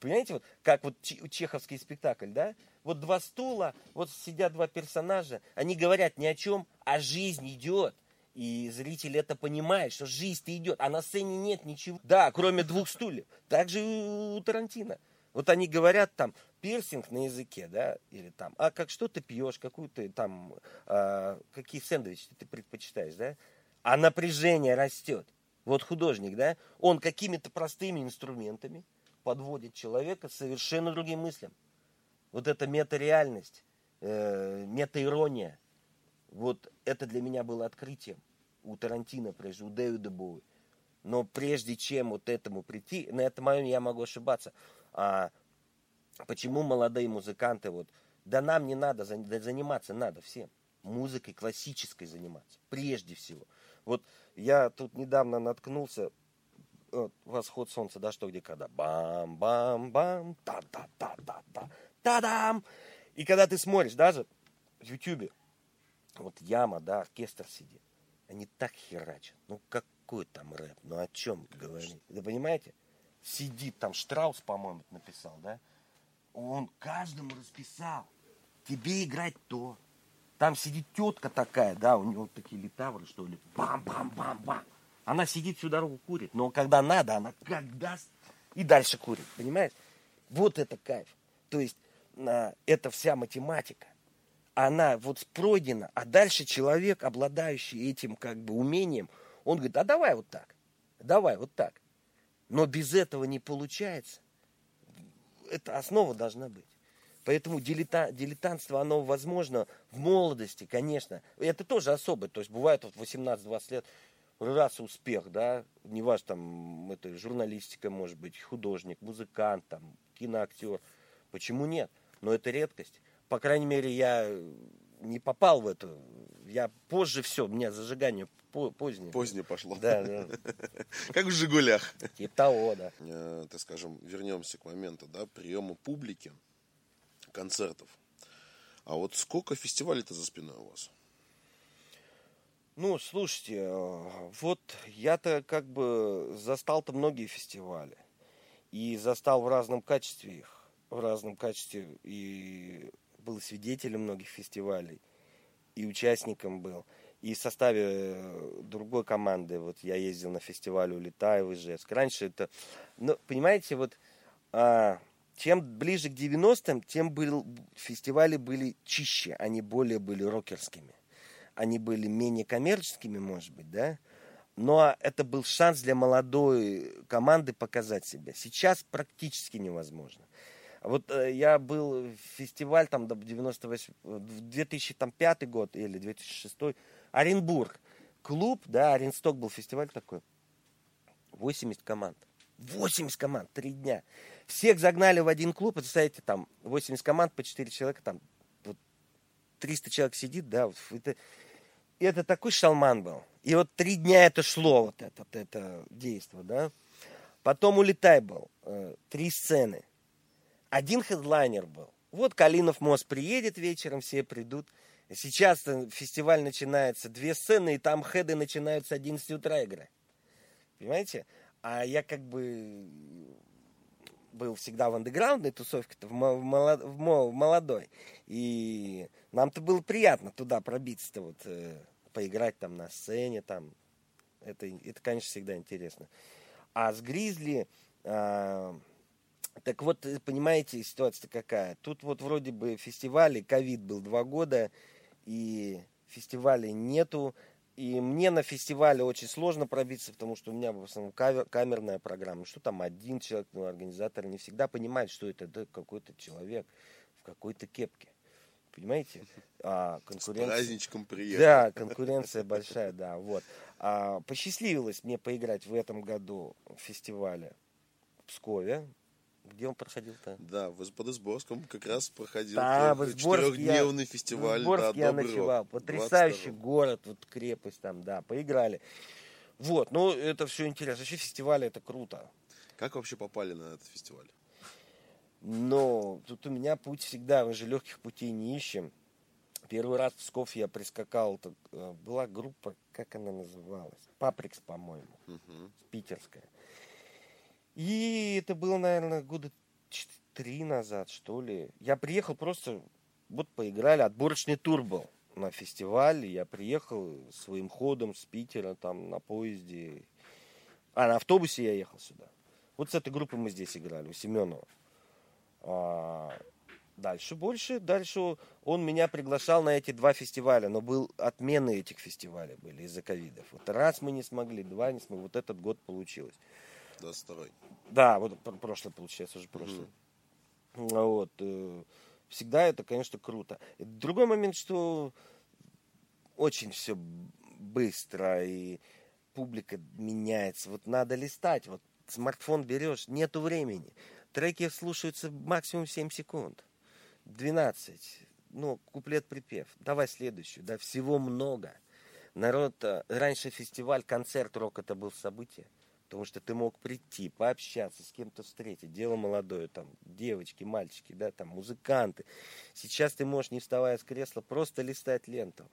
Понимаете, вот как вот чеховский спектакль, да? Вот два стула, вот сидят два персонажа, они говорят ни о чем, а жизнь идет. И зритель это понимает, что жизнь-то идет, а на сцене нет ничего. Да, кроме двух стульев. Так же и у Тарантино. Вот они говорят там пирсинг на языке, да, или там, а как что ты пьешь, какую ты там, а, какие сэндвичи ты предпочитаешь, да, а напряжение растет. Вот художник, да, он какими-то простыми инструментами подводит человека совершенно другим мыслям. Вот эта метареальность, э, метаирония – вот это для меня было открытием. У Тарантино, прежде, у Дэвида Боуи. Но прежде чем вот этому прийти, на этом моем я могу ошибаться. А почему молодые музыканты вот, да нам не надо, да заниматься надо всем. Музыкой классической заниматься, прежде всего. Вот я тут недавно наткнулся, вот, восход солнца, да что где когда, бам-бам-бам, та-та-та-та-та, та-дам. И когда ты смотришь даже в Ютубе, вот яма, да, оркестр сидит. Они так херачат. Ну какой там рэп? Ну о чем говорить? Вы понимаете? Сидит там Штраус, по-моему, написал, да? Он каждому расписал. Тебе играть то. Там сидит тетка такая, да, у него такие литавры, что ли. Бам-бам-бам-бам. Она сидит всю дорогу курит. Но когда надо, она как даст и дальше курит. Понимаешь? Вот это кайф. То есть а, это вся математика она вот пройдена, а дальше человек, обладающий этим как бы умением, он говорит, а давай вот так, давай вот так. Но без этого не получается. Это основа должна быть. Поэтому дилета, дилетантство, оно возможно в молодости, конечно. Это тоже особое. То есть бывает вот 18-20 лет, раз успех, да, не важно, там, это журналистика, может быть, художник, музыкант, там, киноактер. Почему нет? Но это редкость по крайней мере, я не попал в эту. Я позже все, у меня зажигание позднее. Позднее пошло. Да, да. Как в «Жигулях». Типа того, да. Э, так скажем, вернемся к моменту, да, приема публики, концертов. А вот сколько фестивалей-то за спиной у вас? Ну, слушайте, э, вот я-то как бы застал-то многие фестивали. И застал в разном качестве их. В разном качестве. И был свидетелем многих фестивалей и участником был. И в составе э, другой команды, вот я ездил на фестиваль «Улетаю» в Ижевск. Раньше это, ну, понимаете, вот а, чем ближе к 90-м, тем был, фестивали были чище, они более были рокерскими. Они были менее коммерческими, может быть, да? Но это был шанс для молодой команды показать себя. Сейчас практически невозможно. Вот э, я был в фестиваль там до 98, 2005 год или 2006, Оренбург. Клуб, да, Оренсток был фестиваль такой. 80 команд. 80 команд, три дня. Всех загнали в один клуб, представляете, там 80 команд по 4 человека, там вот 300 человек сидит, да, это, это такой шалман был. И вот три дня это шло, вот это, это действие, да. Потом улетай был, э, три сцены один хедлайнер был. Вот Калинов мост приедет вечером, все придут. Сейчас фестиваль начинается, две сцены, и там хеды начинают с 11 утра играть. Понимаете? А я как бы был всегда в андеграундной тусовке, в, молод, в молодой. И нам-то было приятно туда пробиться-то, вот, э, поиграть там на сцене, там. Это, это, конечно, всегда интересно. А с Гризли, э, так вот, понимаете, ситуация какая. Тут вот вроде бы фестивали, ковид был два года, и фестивалей нету. И мне на фестивале очень сложно пробиться, потому что у меня в основном кавер, камерная программа. Что там один человек, ну, организатор не всегда понимает, что это да, какой-то человек в какой-то кепке. Понимаете? А, конкуренция... С праздничком приехал. Да, конкуренция большая, да, вот. А, посчастливилось мне поиграть в этом году в фестивале в Пскове. Где он проходил-то? Да, в Подосборском как раз проходил да, четырехдневный я, фестиваль. В Изборске да, я ночевал. Потрясающий 22. город, вот крепость там, да, поиграли. Вот, ну это все интересно. Вообще фестивали это круто. Как вообще попали на этот фестиваль? Но тут у меня путь всегда, мы же легких путей не ищем. Первый раз в Псков я прискакал, э, была группа, как она называлась? Паприкс, по-моему, угу. питерская. И это было, наверное, года три назад, что ли. Я приехал просто, вот поиграли, отборочный тур был на фестиваль. Я приехал своим ходом с Питера, там, на поезде. А, на автобусе я ехал сюда. Вот с этой группой мы здесь играли, у Семенова. А, дальше больше, дальше он меня приглашал на эти два фестиваля, но был отмены этих фестивалей были из-за ковидов. Вот раз мы не смогли, два не смогли, вот этот год получилось. 22 Да, вот прошлый получается уже прошлый. Угу. Вот. Э, всегда это, конечно, круто. Другой момент, что очень все быстро и публика меняется. Вот надо листать. Вот смартфон берешь, нету времени. Треки слушаются максимум 7 секунд. 12. Ну, куплет-припев. Давай следующую. Да, всего много. Народ, э, раньше фестиваль, концерт рок это был событие. Потому что ты мог прийти, пообщаться, с кем-то встретить. Дело молодое, там, девочки, мальчики, да, там, музыканты. Сейчас ты можешь, не вставая с кресла, просто листать ленту.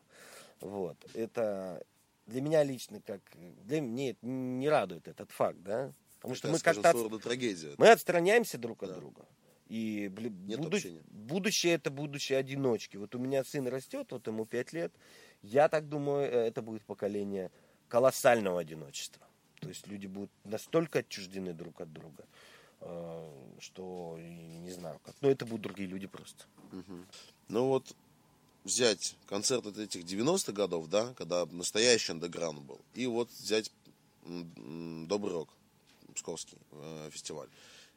Вот. Это для меня лично, как для меня не радует этот факт, да. Потому что мы как-то от... трагедия. мы отстраняемся друг от да. друга. И Нет буду... будущее это будущее одиночки. Вот у меня сын растет, вот ему 5 лет. Я так думаю, э, это будет поколение колоссального одиночества. То есть люди будут настолько отчуждены друг от друга, э, что не знаю как. Но это будут другие люди просто. Угу. Ну вот взять концерт от этих 90-х годов, да, когда настоящий андеграунд был, и вот взять Добрый рок, Псковский э, фестиваль.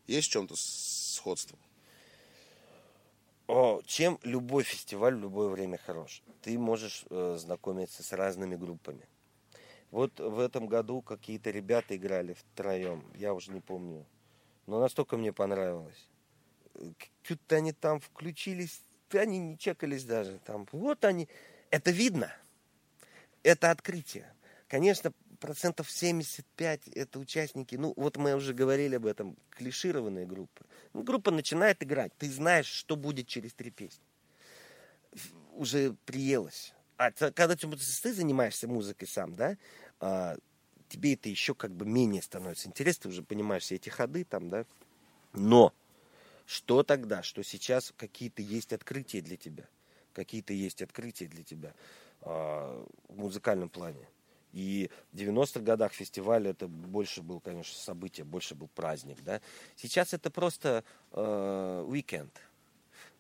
Есть в чем-то сходство? О, чем любой фестиваль в любое время хорош? Ты можешь э, знакомиться с разными группами. Вот в этом году какие-то ребята играли втроем, я уже не помню. Но настолько мне понравилось. Что-то они там включились, они не чекались даже. Там, вот они. Это видно. Это открытие. Конечно, процентов 75 это участники, ну вот мы уже говорили об этом, клишированные группы. Ну, группа начинает играть, ты знаешь, что будет через три песни. Уже приелось. А когда ты, занимаешься музыкой сам, да, а, тебе это еще как бы менее становится интересно, ты уже понимаешь все эти ходы там, да. Но что тогда, что сейчас какие-то есть открытия для тебя, какие-то есть открытия для тебя а, в музыкальном плане. И в 90-х годах фестиваль это больше был, конечно, событие, больше был праздник, да. Сейчас это просто э, уикенд.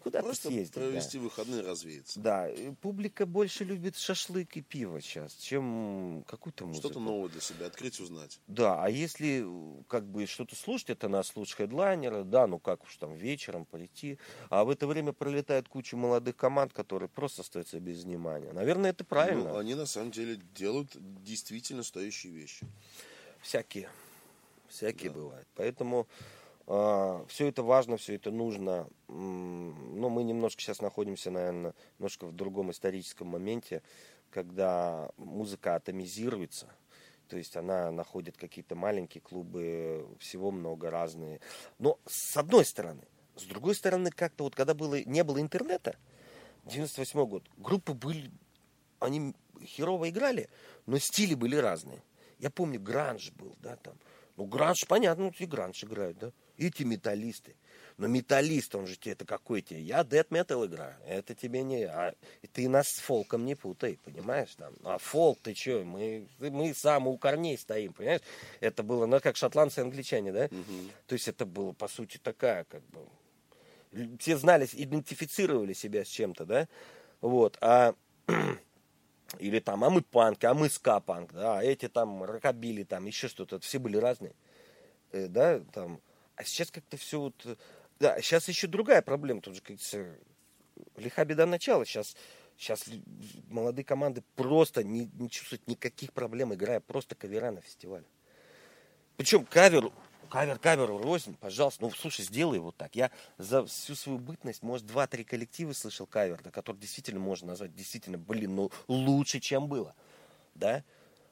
Куда Просто съездить, провести да. выходные, развеяться. Да, публика больше любит шашлык и пиво сейчас, чем какую-то музыку. Что-то новое для себя открыть, узнать. Да, а если как бы что-то слушать, это на слушать хедлайнера, да, ну как уж там вечером прийти. А в это время пролетает куча молодых команд, которые просто остаются без внимания. Наверное, это правильно. Ну, они на самом деле делают действительно стоящие вещи. Всякие. Всякие да. бывают. Поэтому все это важно, все это нужно. Но мы немножко сейчас находимся, наверное, немножко в другом историческом моменте, когда музыка атомизируется. То есть она находит какие-то маленькие клубы, всего много разные. Но с одной стороны. С другой стороны, как-то вот когда было, не было интернета, 98 год, группы были, они херово играли, но стили были разные. Я помню, гранж был, да, там. Ну, гранж, понятно, ну, и гранж играют, да. Эти металлисты. Но металлист, он же тебе, это какой тебе? Я dead metal играю. Это тебе не... А ты нас с фолком не путай, понимаешь? Там. А фолк, ты что? Мы, мы сам у корней стоим, понимаешь? Это было, ну, как шотландцы и англичане, да? Угу. То есть это было, по сути, такая, как бы... Все знали, идентифицировали себя с чем-то, да? Вот. А или там, а мы панки, а мы ска-панк, да, а эти там рокобили, там еще что-то, все были разные, э, да, там, а сейчас как-то все вот да, сейчас еще другая проблема. Тут же, как лиха беда начала. Сейчас, сейчас молодые команды просто не, не чувствуют никаких проблем, играя просто кавера на фестивале. Причем кавер, кавер, кавер, рознь, пожалуйста. Ну, слушай, сделай вот так. Я за всю свою бытность, может, два-три коллектива слышал кавер, да, который действительно можно назвать, действительно, блин, ну, лучше, чем было. Да?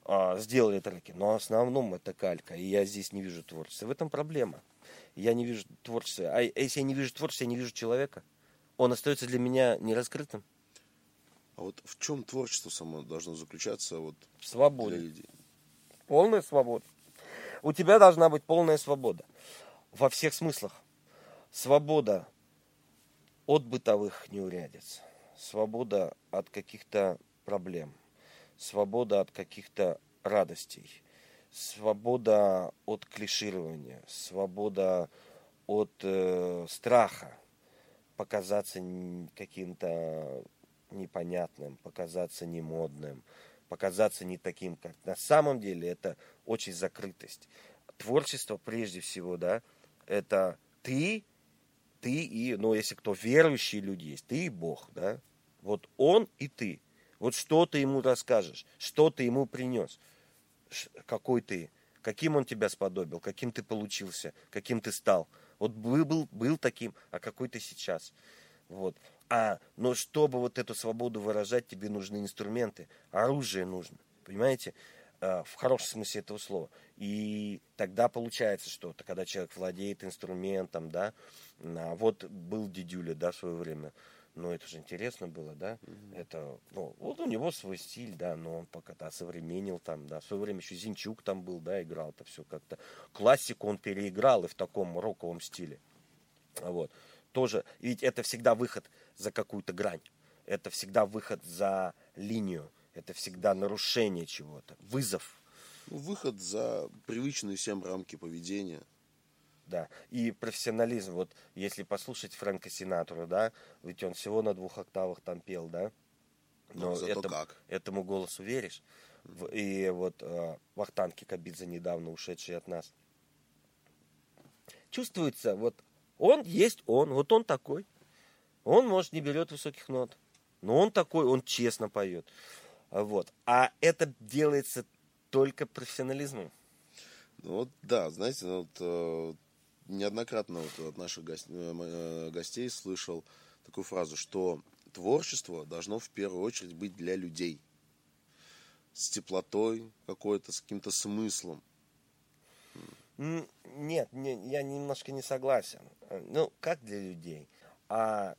А, сделали треки. Но в основном это калька. И я здесь не вижу творчества. В этом проблема я не вижу творчества. А если я не вижу творчества, я не вижу человека. Он остается для меня нераскрытым. А вот в чем творчество само должно заключаться? Вот в свободе. Полная свобода. У тебя должна быть полная свобода. Во всех смыслах. Свобода от бытовых неурядиц. Свобода от каких-то проблем. Свобода от каких-то радостей свобода от клиширования, свобода от э, страха показаться каким-то непонятным, показаться немодным, показаться не таким, как на самом деле это очень закрытость. Творчество прежде всего, да, это ты, ты и, ну, если кто верующие люди есть, ты и Бог, да, вот он и ты. Вот что ты ему расскажешь, что ты ему принес – какой ты, каким он тебя сподобил, каким ты получился, каким ты стал. Вот был, был, был таким, а какой ты сейчас. Вот. А, но чтобы вот эту свободу выражать, тебе нужны инструменты, оружие нужно, понимаете? А, в хорошем смысле этого слова. И тогда получается что-то, когда человек владеет инструментом, да. А вот был Дидюля, да, в свое время но это же интересно было, да? Mm-hmm. Это, ну, вот у него свой стиль, да, но он пока то современнил там, да. В свое время еще Зинчук там был, да, играл это все как-то. Классику он переиграл и в таком роковом стиле. Вот. Тоже, ведь это всегда выход за какую-то грань. Это всегда выход за линию. Это всегда нарушение чего-то. Вызов. Ну, выход за привычные всем рамки поведения да. И профессионализм, вот если послушать Фрэнка Синатру, да, ведь он всего на двух октавах там пел, да, но ну, это, как? этому голосу веришь. И вот э, Вахтанг Кикабидзе, недавно ушедший от нас, чувствуется, вот он есть он, вот он такой. Он, может, не берет высоких нот, но он такой, он честно поет. Вот. А это делается только профессионализмом. Ну вот, да, знаете, ну, вот, э, неоднократно вот от наших э, э, гостей слышал такую фразу, что творчество должно в первую очередь быть для людей. С теплотой какой-то, с каким-то смыслом. Нет, не, я немножко не согласен. Ну, как для людей? А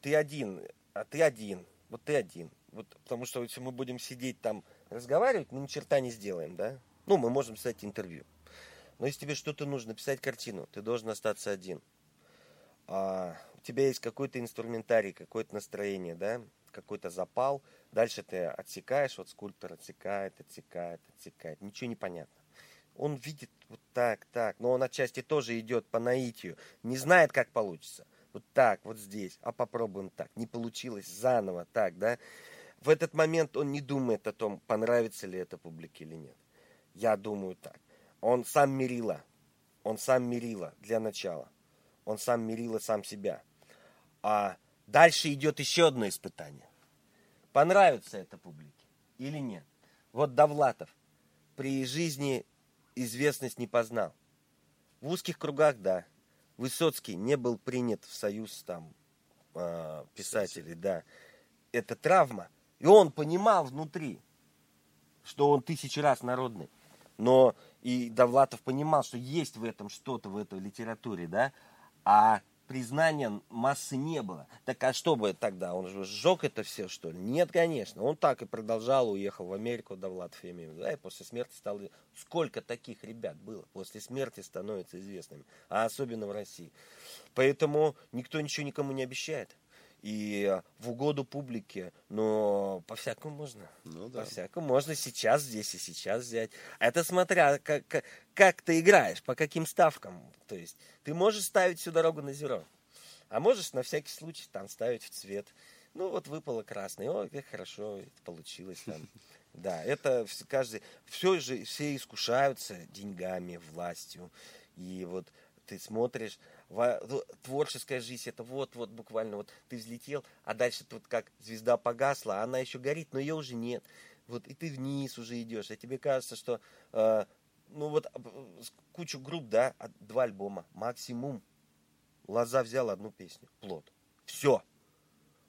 ты один, а ты один, вот ты один. Вот, потому что если мы будем сидеть там разговаривать, мы ни черта не сделаем, да? Ну, мы можем писать интервью. Но если тебе что-то нужно, писать картину, ты должен остаться один. А, у тебя есть какой-то инструментарий, какое-то настроение, да, какой-то запал. Дальше ты отсекаешь, вот скульптор отсекает, отсекает, отсекает. Ничего не понятно. Он видит вот так, так, но он отчасти тоже идет по наитию, не знает, как получится. Вот так, вот здесь, а попробуем так. Не получилось, заново так, да. В этот момент он не думает о том, понравится ли это публике или нет. Я думаю так. Он сам мерила. Он сам мерила для начала. Он сам мерила сам себя. А дальше идет еще одно испытание. Понравится это публике или нет? Вот Довлатов при жизни известность не познал. В узких кругах, да. Высоцкий не был принят в союз там э, писателей, да. Это травма. И он понимал внутри, что он тысячи раз народный. Но и Довлатов понимал, что есть в этом что-то, в этой литературе, да, а признания массы не было. Так а что бы тогда? Он же сжег это все, что ли? Нет, конечно. Он так и продолжал, уехал в Америку, Давлат Фемиев. Да, и после смерти стал... Сколько таких ребят было? После смерти становятся известными. А особенно в России. Поэтому никто ничего никому не обещает и в угоду публике, но по-всякому можно. Ну, да. По-всякому можно сейчас здесь и сейчас взять. Это смотря, как, как, как ты играешь, по каким ставкам. То есть ты можешь ставить всю дорогу на зеро, а можешь на всякий случай там ставить в цвет. Ну вот выпало красный, ой, как хорошо получилось там. Да, это каждый, все же, все искушаются деньгами, властью. И вот ты смотришь, творческая жизнь это вот-вот буквально вот ты взлетел, а дальше тут как звезда погасла, а она еще горит, но ее уже нет. Вот и ты вниз уже идешь, а тебе кажется, что э, ну вот кучу групп, да, два альбома, максимум. Лоза взял одну песню, плод. Все.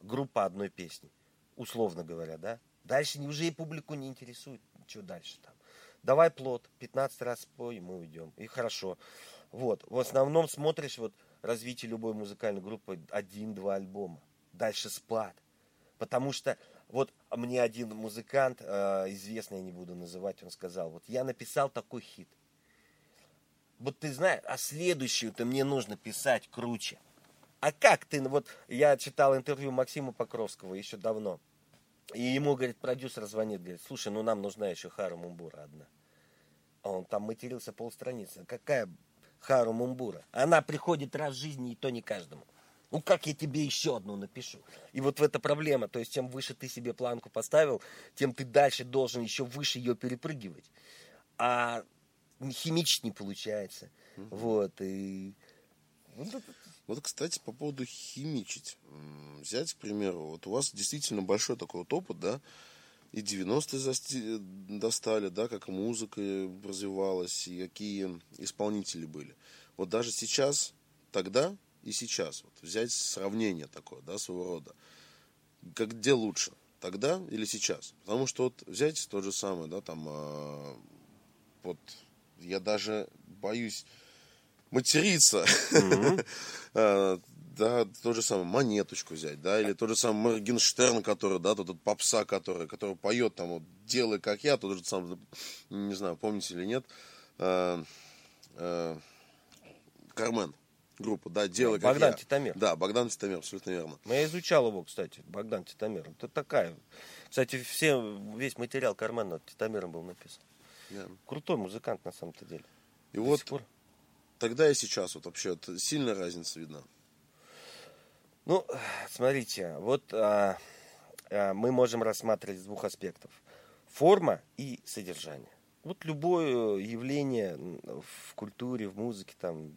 Группа одной песни, условно говоря, да. Дальше уже и публику не интересует, что дальше там. Давай плод, 15 раз спой, мы уйдем. И хорошо. Вот. В основном смотришь вот развитие любой музыкальной группы один-два альбома. Дальше спад. Потому что вот мне один музыкант, э, известный я не буду называть, он сказал, вот я написал такой хит. Вот ты знаешь, а следующую-то мне нужно писать круче. А как ты, вот я читал интервью Максима Покровского еще давно. И ему, говорит, продюсер звонит, говорит, слушай, ну нам нужна еще Хара Мумбура одна. А он там матерился полстраницы. Какая Хару Мумбура. Она приходит раз в жизни, и то не каждому. Ну как я тебе еще одну напишу? И вот в эта проблема. То есть, чем выше ты себе планку поставил, тем ты дальше должен еще выше ее перепрыгивать. А химичить не получается. Угу. Вот. И... Вот, кстати, по поводу химичить. Взять, к примеру, вот у вас действительно большой такой вот опыт, да, и 90-е достали, да, как музыка развивалась, и какие исполнители были. Вот даже сейчас, тогда и сейчас, вот взять сравнение такое, да, своего рода. Как, где лучше, тогда или сейчас? Потому что вот взять то же самое, да, там, э, вот, я даже боюсь материться. Mm-hmm. да, то же самое, монеточку взять, да, или тот же самый Моргенштерн, который, да, тот, тот попса, который, который поет там, вот, делай как я, тот же самый, не знаю, помните или нет, э, э, Кармен, группа, да, делай как Богдан я. Титамир. Да, Богдан Титамир, абсолютно верно. Я изучал его, кстати, Богдан Титамир. Это такая, кстати, все, весь материал Кармена Титамиром был написан. Yeah. Крутой музыкант на самом-то деле. И До вот тогда и сейчас вот вообще вот, сильная разница видна. Ну, смотрите, вот а, а, мы можем рассматривать с двух аспектов. Форма и содержание. Вот любое явление в культуре, в музыке, там,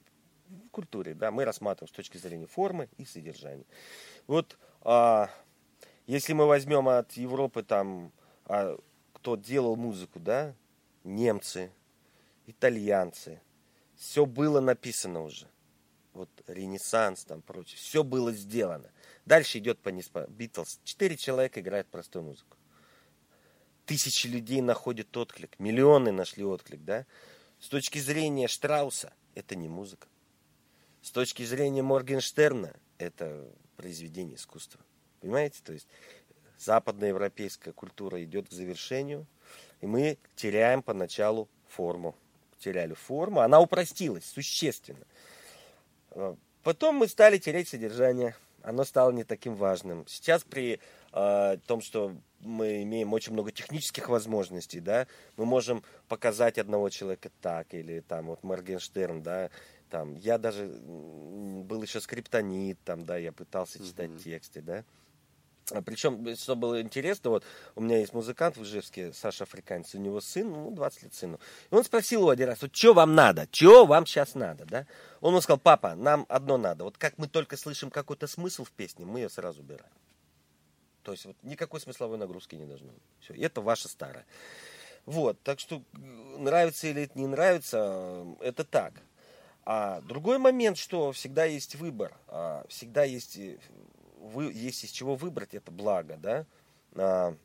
в культуре, да, мы рассматриваем с точки зрения формы и содержания. Вот а, если мы возьмем от Европы там, а, кто делал музыку, да, немцы, итальянцы, все было написано уже вот Ренессанс, там прочее. Все было сделано. Дальше идет по ниспа. Битлз. Четыре человека играют простую музыку. Тысячи людей находят отклик. Миллионы нашли отклик, да? С точки зрения Штрауса, это не музыка. С точки зрения Моргенштерна, это произведение искусства. Понимаете? То есть западноевропейская культура идет к завершению, и мы теряем поначалу форму. Теряли форму, она упростилась существенно. Э, потом мы стали терять содержание. Оно стало не таким важным. Сейчас при э, том, что мы имеем очень много технических возможностей, да, мы можем показать одного человека так, или там вот Моргенштерн, да, там, я даже был еще скриптонит, там, да, я пытался читать uh-huh. тексты, да, а Причем, что было интересно, вот у меня есть музыкант в Ижевске, Саша Африканец, у него сын, ну, 20 лет сыну. И он спросил его один раз, вот что вам надо, что вам сейчас надо, да? Он ему сказал, папа, нам одно надо. Вот как мы только слышим какой-то смысл в песне, мы ее сразу убираем. То есть вот никакой смысловой нагрузки не должно быть. Все, это ваша старая. Вот, так что нравится или это не нравится, это так. А другой момент, что всегда есть выбор, а всегда есть вы, есть из чего выбрать, это благо, да, а,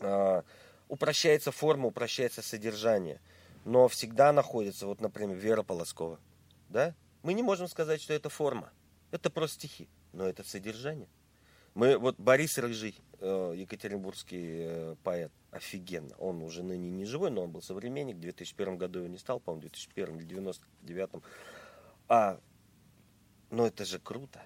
а, упрощается форма, упрощается содержание, но всегда находится, вот, например, Вера Полоскова, да, мы не можем сказать, что это форма, Это просто стихи, но это содержание. Мы, вот Борис Рыжий, э, екатеринбургский э, поэт, офигенно. Он уже ныне не живой, но он был современник. В 2001 году его не стал, по-моему, в 2001 или 99. А, ну это же круто.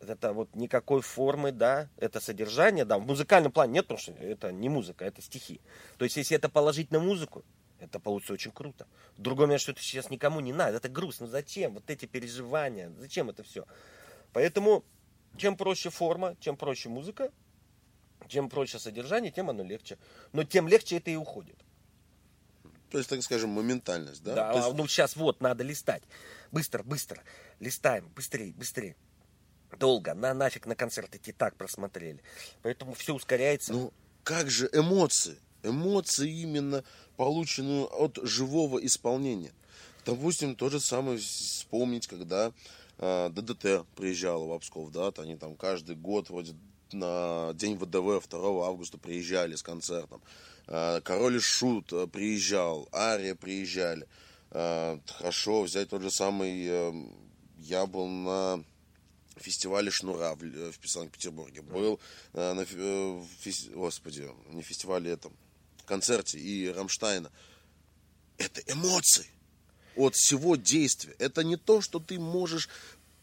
Это вот никакой формы, да, это содержание, да, в музыкальном плане нет, потому что это не музыка, это стихи. То есть, если это положить на музыку, это получится очень круто. Другое момент, что это сейчас никому не надо, это грустно. Зачем? Вот эти переживания, зачем это все? Поэтому чем проще форма, чем проще музыка, чем проще содержание, тем оно легче. Но тем легче это и уходит. То есть, так скажем, моментальность, да? Да, есть... ну сейчас вот, надо листать. Быстро, быстро. Листаем, быстрее, быстрее. Долго, на нафиг на концерт идти так просмотрели. Поэтому все ускоряется. Ну, как же эмоции? Эмоции именно полученную от живого исполнения. Допустим, то же самое вспомнить, когда Э, ДДТ приезжала в Псков, да, они там каждый год вроде на день ВДВ 2 августа приезжали с концертом. Э, Король и Шут э, приезжал, Ария приезжали. Хорошо, взять тот же самый, я был на фестивале Шнура в, в Санкт-Петербурге. Был на, фест... господи, не фестивале этом, концерте и Рамштайна. Это эмоции от всего действия. Это не то, что ты можешь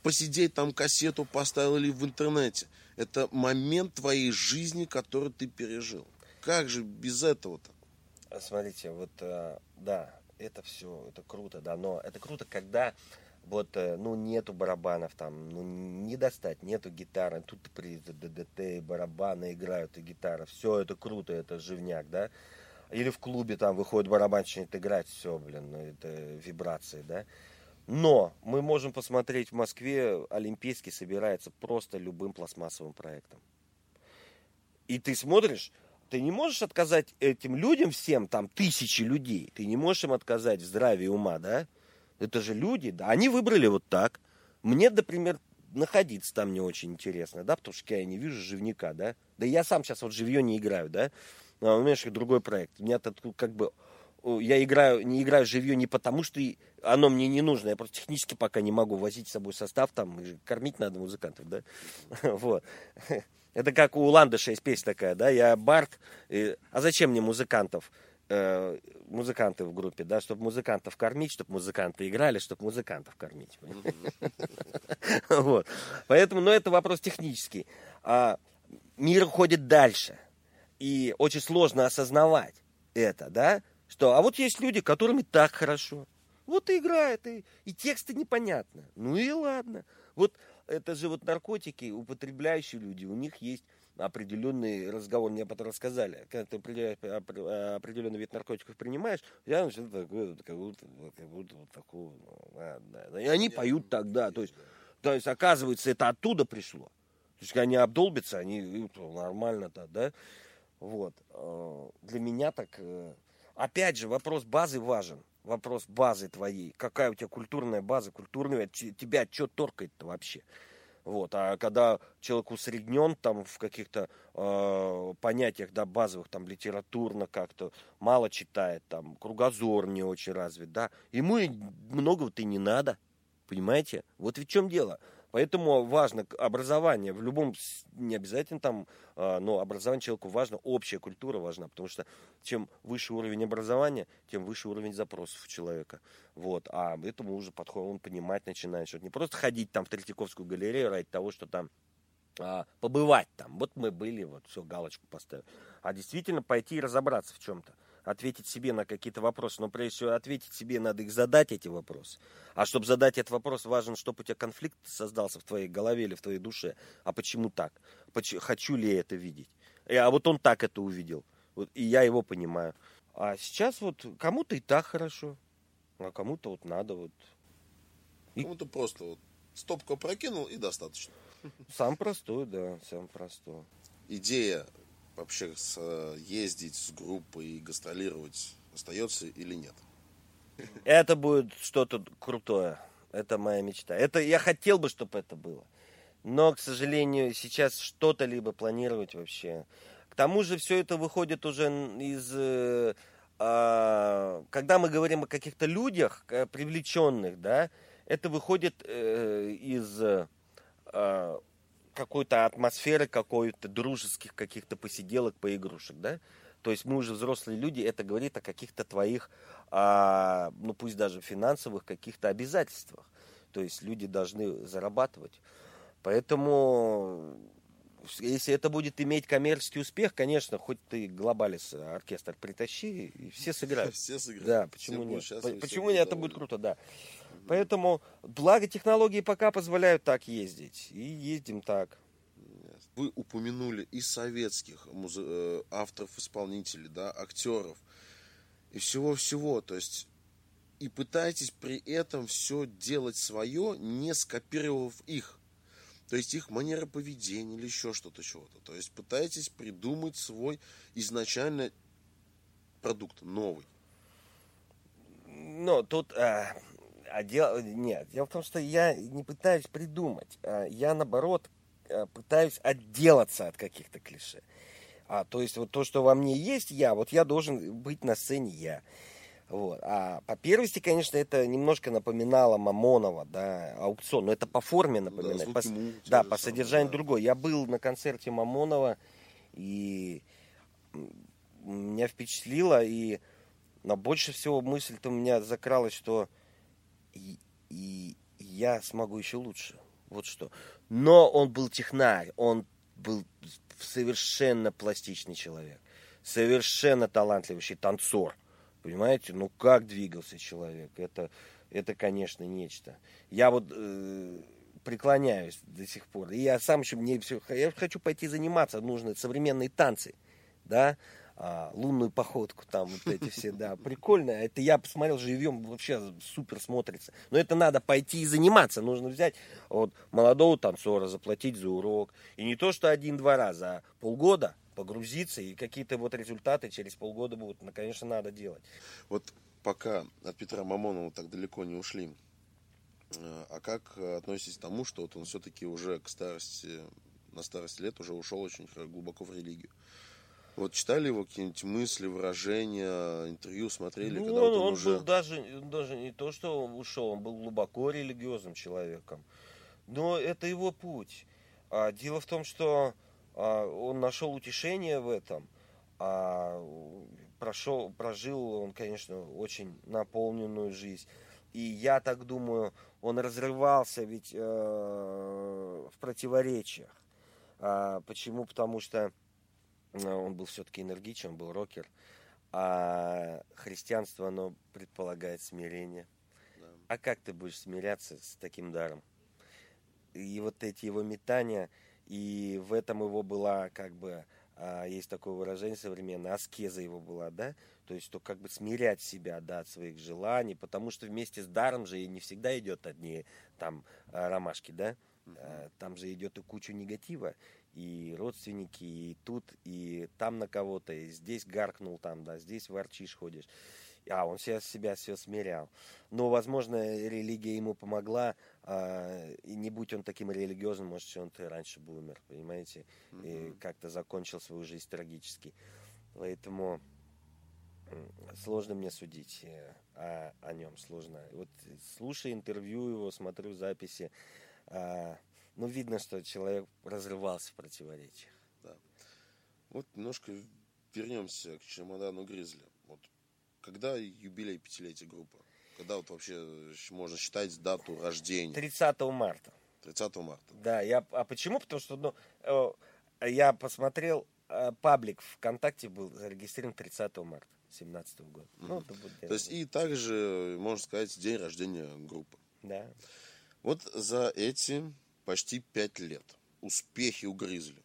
посидеть там кассету поставил или в интернете. Это момент твоей жизни, который ты пережил. Как же без этого-то? Смотрите, вот э, да, это все, это круто, да, но это круто, когда вот, э, ну, нету барабанов там, ну, не достать, нету гитары, тут при ДДТ, барабаны играют, и гитара, все это круто, это живняк, да, или в клубе там выходит барабанщик играть, все, блин, ну, это вибрации, да. Но мы можем посмотреть в Москве, Олимпийский собирается просто любым пластмассовым проектом. И ты смотришь, ты не можешь отказать этим людям всем, там тысячи людей, ты не можешь им отказать в здравии ума, да? Это же люди, да, они выбрали вот так. Мне, например, находиться там не очень интересно, да, потому что я не вижу живника, да. Да я сам сейчас вот живье не играю, да. А, у меня же другой проект. У меня тут как бы я играю, не играю живье не потому, что оно мне не нужно, я просто технически пока не могу возить с собой состав, там, кормить надо музыкантов, да, вот. Это как у Ландыша есть песня такая, да, я Барт, и... а зачем мне музыкантов, э, музыканты в группе, да, чтобы музыкантов кормить, чтобы музыканты играли, чтобы музыкантов кормить. Вот. Поэтому, но это вопрос технический. А мир ходит дальше и очень сложно осознавать это, да, что, а вот есть люди, которыми так хорошо. Вот и играет, и, и тексты непонятно. Ну и ладно. Вот это же вот наркотики, употребляющие люди, у них есть определенный разговор, мне потом рассказали, когда ты определенный вид наркотиков принимаешь, я начинаю такое, как будто, как будто вот такого, ну, да, и они поют тогда, то есть, то есть, оказывается, это оттуда пришло. То есть, они обдолбятся, они нормально-то, да, вот. Э, для меня так... Э, опять же, вопрос базы важен. Вопрос базы твоей. Какая у тебя культурная база, культурная, тебя что торкает-то вообще? Вот. А когда человек усреднен там в каких-то э, понятиях, да, базовых, там, литературно как-то, мало читает, там, кругозор не очень развит, да, ему многого-то и не надо, понимаете? Вот в чем дело. Поэтому важно образование. В любом, не обязательно там, а, но образование человеку важно, общая культура важна, потому что чем выше уровень образования, тем выше уровень запросов у человека. Вот. А этому уже подходит, он понимать начинает, что не просто ходить там в Третьяковскую галерею ради того, что там а, побывать там. Вот мы были, вот все, галочку поставили. А действительно пойти и разобраться в чем-то ответить себе на какие-то вопросы. Но прежде всего ответить себе, надо их задать, эти вопросы. А чтобы задать этот вопрос, важно, чтобы у тебя конфликт создался в твоей голове или в твоей душе. А почему так? Хочу ли я это видеть? И, а вот он так это увидел. Вот, и я его понимаю. А сейчас вот кому-то и так хорошо, а кому-то вот надо вот. И... Кому-то просто вот стопку прокинул и достаточно. Сам простой, да, сам простой. Идея вообще э, ездить с группой и гастролировать остается или нет? Это будет что-то крутое. Это моя мечта. Это я хотел бы, чтобы это было. Но, к сожалению, сейчас что-то либо планировать вообще. К тому же все это выходит уже из... Э, э, когда мы говорим о каких-то людях, э, привлеченных, да, это выходит из э, какой-то атмосферы, какой-то дружеских каких-то посиделок, поигрушек, да? То есть мы уже взрослые люди, это говорит о каких-то твоих, а, ну пусть даже финансовых каких-то обязательствах. То есть люди должны зарабатывать. Поэтому если это будет иметь коммерческий успех, конечно, хоть ты глобалис оркестр притащи, и все сыграют. Все сыграют. Да, почему нет? Почему нет? Это будет круто, да. Поэтому, благо технологии пока позволяют так ездить. И ездим так. Вы упомянули и советских муз... Э, авторов, исполнителей, да, актеров и всего-всего. То есть и пытаетесь при этом все делать свое, не скопировав их. То есть их манера поведения или еще что-то, чего-то. То есть пытаетесь придумать свой изначально продукт новый. Ну, тут а, а дело, нет, дело в том, что я не пытаюсь придумать. А я, наоборот, а, пытаюсь отделаться от каких-то клише. А, то есть вот то, что во мне есть я, вот я должен быть на сцене я. Вот. А по первости, конечно, это немножко напоминало Мамонова, да, аукцион, но это по форме напоминает. Да, по, да, по содержанию да. другой. Я был на концерте Мамонова, и меня впечатлило, и но больше всего мысль-то у меня закралась, что и, и я смогу еще лучше. Вот что. Но он был технарь, он был совершенно пластичный человек, совершенно талантливый танцор. Понимаете, ну как двигался человек, это, это конечно, нечто. Я вот э, преклоняюсь до сих пор. И я сам еще мне все, я хочу пойти заниматься, нужны современные танцы, да, а, лунную походку, там вот эти все, да, прикольно. Это я посмотрел живьем, вообще супер смотрится. Но это надо пойти и заниматься. Нужно взять вот молодого танцора, заплатить за урок. И не то, что один-два раза, а полгода погрузиться, и какие-то вот результаты через полгода будут. Ну, конечно, надо делать. Вот пока от Петра Мамонова так далеко не ушли, э, а как относитесь к тому, что вот он все-таки уже к старости, на старости лет уже ушел очень глубоко в религию? Вот читали его какие-нибудь мысли, выражения, интервью смотрели, ну, когда он, вот он, он уже... был даже, даже не то, что он ушел, он был глубоко религиозным человеком. Но это его путь. А, дело в том, что а, он нашел утешение в этом. А, прошел, прожил он, конечно, очень наполненную жизнь. И я так думаю, он разрывался ведь э, в противоречиях. А, почему? Потому что он был все-таки энергичен, он был рокер. А христианство, оно предполагает смирение. Да. А как ты будешь смиряться с таким даром? И вот эти его метания, и в этом его была как бы, а, есть такое выражение современное, аскеза его была, да? То есть, то как бы смирять себя, да, от своих желаний, потому что вместе с даром же и не всегда идет одни там а, ромашки, да? Uh-huh. Там же идет и куча негатива и родственники, и тут, и там на кого-то, и здесь гаркнул там, да, здесь ворчишь, ходишь. А, он себя, себя все смирял. Но, возможно, религия ему помогла, а, и не будь он таким религиозным, может, он и раньше бы умер, понимаете, и как-то закончил свою жизнь трагически. Поэтому сложно мне судить э, о, о нем, сложно. Вот слушаю интервью его, смотрю записи, а, ну, видно, что человек разрывался в противоречиях. Да. Вот немножко вернемся к чемодану Гризли. Вот когда юбилей пятилетия группы? Когда вот вообще можно считать дату рождения? 30 марта. 30 марта. Да, я, а почему? Потому что ну, э, я посмотрел, э, паблик ВКонтакте был зарегистрирован 30 марта 2017 года. Mm-hmm. Ну, это будет То есть и также, можно сказать, день рождения группы. Да. Вот за эти почти пять лет. Успехи у Гризли.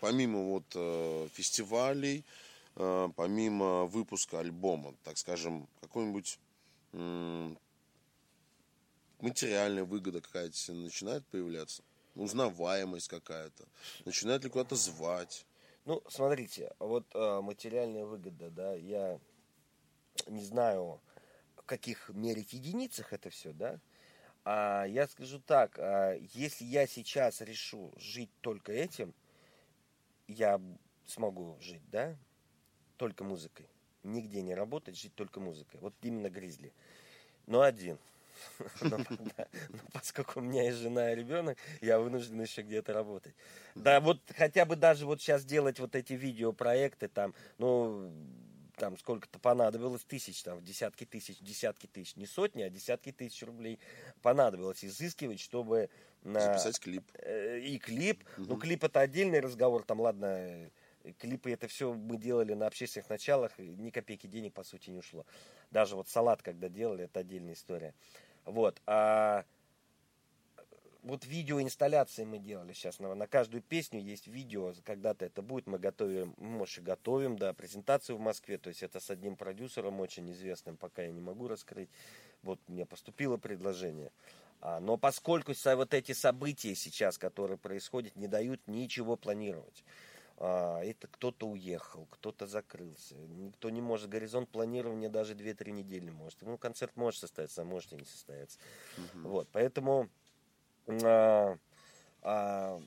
Помимо вот э, фестивалей, э, помимо выпуска альбома, так скажем, какой-нибудь э, материальная выгода какая-то начинает появляться? Узнаваемость какая-то? Начинает ли куда-то звать? Ну, смотрите, вот э, материальная выгода, да, я не знаю, в каких мерить единицах это все, да, а, я скажу так, а, если я сейчас решу жить только этим, я смогу жить, да, только музыкой. Нигде не работать, жить только музыкой. Вот именно Гризли. Но один. Но, да, но поскольку у меня есть жена и ребенок, я вынужден еще где-то работать. Да, вот хотя бы даже вот сейчас делать вот эти видеопроекты там, ну, там сколько-то понадобилось тысяч, там, десятки тысяч, десятки тысяч, не сотни, а десятки тысяч рублей понадобилось изыскивать, чтобы... Записать клип. Э, и клип. Угу. Ну, клип это отдельный разговор, там, ладно, э, клипы это все мы делали на общественных началах, ни копейки денег, по сути, не ушло. Даже вот салат, когда делали, это отдельная история. Вот. А вот видеоинсталляции мы делали сейчас. На, на каждую песню есть видео. Когда-то это будет. Мы готовим, может, готовим, да, презентацию в Москве. То есть это с одним продюсером очень известным. Пока я не могу раскрыть. Вот мне поступило предложение. А, но поскольку вот эти события сейчас, которые происходят, не дают ничего планировать. А, это кто-то уехал, кто-то закрылся. Никто не может. Горизонт планирования даже 2-3 недели может. Ну, концерт может состояться, а может и не состояться. Угу. Вот, поэтому а, а,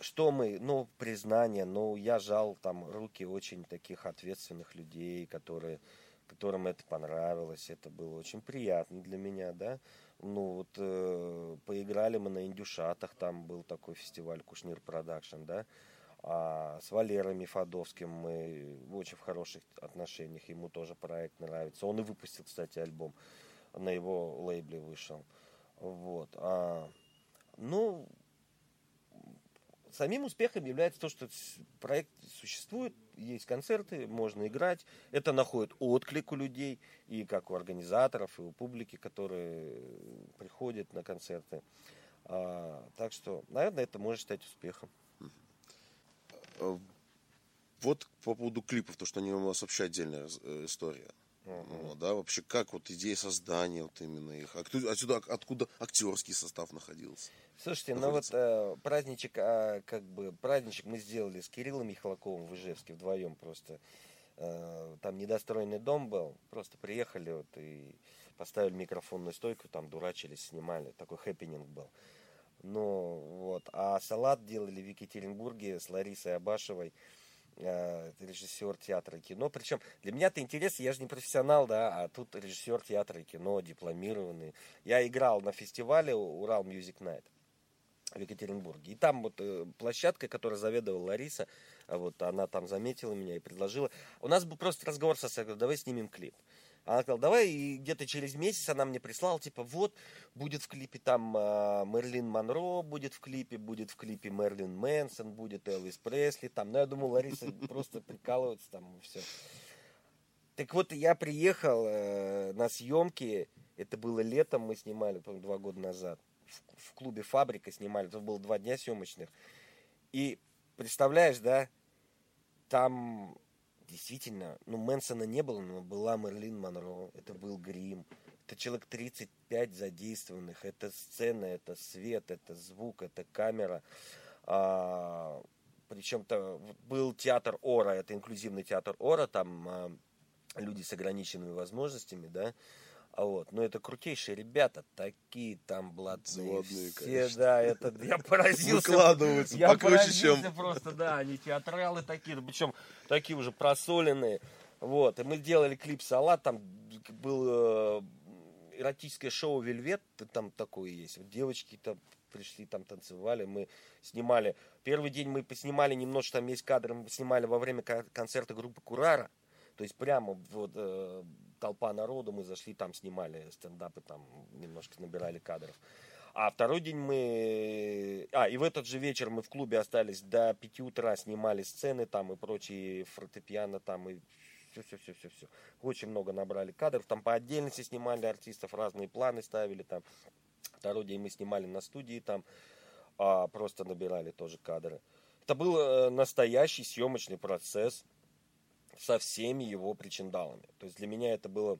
что мы, ну, признание, ну, я жал там руки очень таких ответственных людей, которые, которым это понравилось, это было очень приятно для меня, да. Ну, вот э, поиграли мы на индюшатах, там был такой фестиваль Кушнир Продакшн, да. А с Валерой Мифадовским мы в очень хороших отношениях, ему тоже проект нравится. Он и выпустил, кстати, альбом, на его лейбле вышел. Вот. А, ну, самим успехом является то, что проект существует, есть концерты, можно играть. Это находит отклик у людей, и как у организаторов, и у публики, которые приходят на концерты. А, так что, наверное, это может стать успехом. Э, вот по поводу клипов, то, что они у вас вообще отдельная э, история. Uh-huh. Да, вообще как вот идея создания вот именно их, а кто, отсюда откуда актерский состав находился? Слушайте, находится? ну вот э, праздничек, а, как бы праздничек мы сделали с Кириллом Михалковым в Ижевске вдвоем просто. Э, там недостроенный дом был, просто приехали вот и поставили микрофонную стойку, там дурачились, снимали, такой хэппенинг был. Ну, вот. А салат делали в Екатеринбурге с Ларисой Абашевой, э, режиссер театра и кино. Причем для меня это интересно, я же не профессионал, да, а тут режиссер театра и кино, дипломированный. Я играл на фестивале Урал Music Night в Екатеринбурге. И там вот э, площадка, которую заведовала Лариса, вот она там заметила меня и предложила. У нас был просто разговор со давай снимем клип. Она сказала, давай, и где-то через месяц она мне прислала, типа, вот, будет в клипе там э, Мерлин Монро, будет в клипе, будет в клипе Мерлин Мэнсон, будет Элвис Пресли, там, ну, я думал, Лариса просто прикалывается там, и все. Так вот, я приехал э, на съемки, это было летом, мы снимали, по два года назад, в, в клубе «Фабрика» снимали, это было два дня съемочных. И, представляешь, да, там действительно, ну, Мэнсона не было, но была Мерлин Монро, это был грим, это человек 35 задействованных, это сцена, это свет, это звук, это камера. А, причем-то был театр Ора, это инклюзивный театр Ора, там а, люди с ограниченными возможностями, да, а вот, но это крутейшие ребята, такие там блатные. Заводные, все, конечно. да, это я поразился. Выкладываются я покруче, чем... просто, да, они театралы такие, причем такие уже просоленные. Вот, и мы делали клип «Салат», там был э, эротическое шоу «Вельвет», там такое есть. Вот девочки там пришли, там танцевали, мы снимали. Первый день мы поснимали немножко, там есть кадры, мы снимали во время концерта группы «Курара». То есть прямо вот э, толпа народу, мы зашли, там снимали стендапы, там немножко набирали кадров. А второй день мы... А, и в этот же вечер мы в клубе остались до 5 утра, снимали сцены там и прочие фортепиано там и все-все-все-все-все. Очень много набрали кадров. Там по отдельности снимали артистов, разные планы ставили там. Второй день мы снимали на студии там, а просто набирали тоже кадры. Это был э, настоящий съемочный процесс со всеми его причиндалами. То есть для меня это было...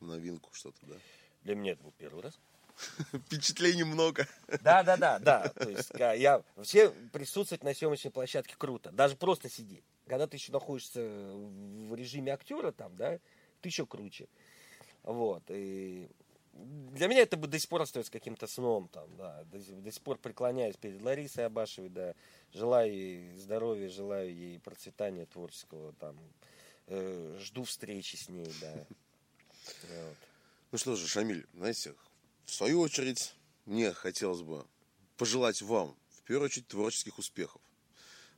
Новинку что-то, да? Для меня это был первый раз. Впечатлений много. Да, да, да, да. То есть я все присутствовать на съемочной площадке круто. Даже просто сидеть. Когда ты еще находишься в режиме актера там, да, ты еще круче. Вот. И для меня это бы до сих пор остается каким-то сном там, да. До, до сих пор преклоняюсь перед Ларисой Абашевой, да. Желаю ей здоровья, желаю ей процветания творческого там. Э, жду встречи с ней, да. Вот. Ну что же, Шамиль, знаете, в свою очередь, мне хотелось бы пожелать вам, в первую очередь, творческих успехов.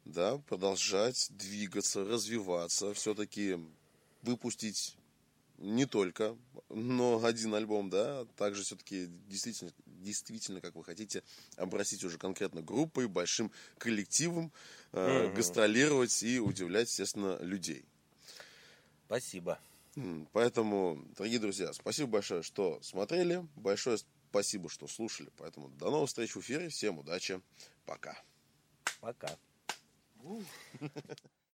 Да, продолжать двигаться, развиваться, все-таки выпустить не только, но один альбом, да, также все-таки действительно, действительно, как вы хотите, обратить уже конкретно группой, большим коллективом, э, mm-hmm. гастролировать и удивлять, естественно, людей. Спасибо. Поэтому, дорогие друзья, спасибо большое, что смотрели. Большое спасибо, что слушали. Поэтому до новых встреч в эфире. Всем удачи. Пока. Пока.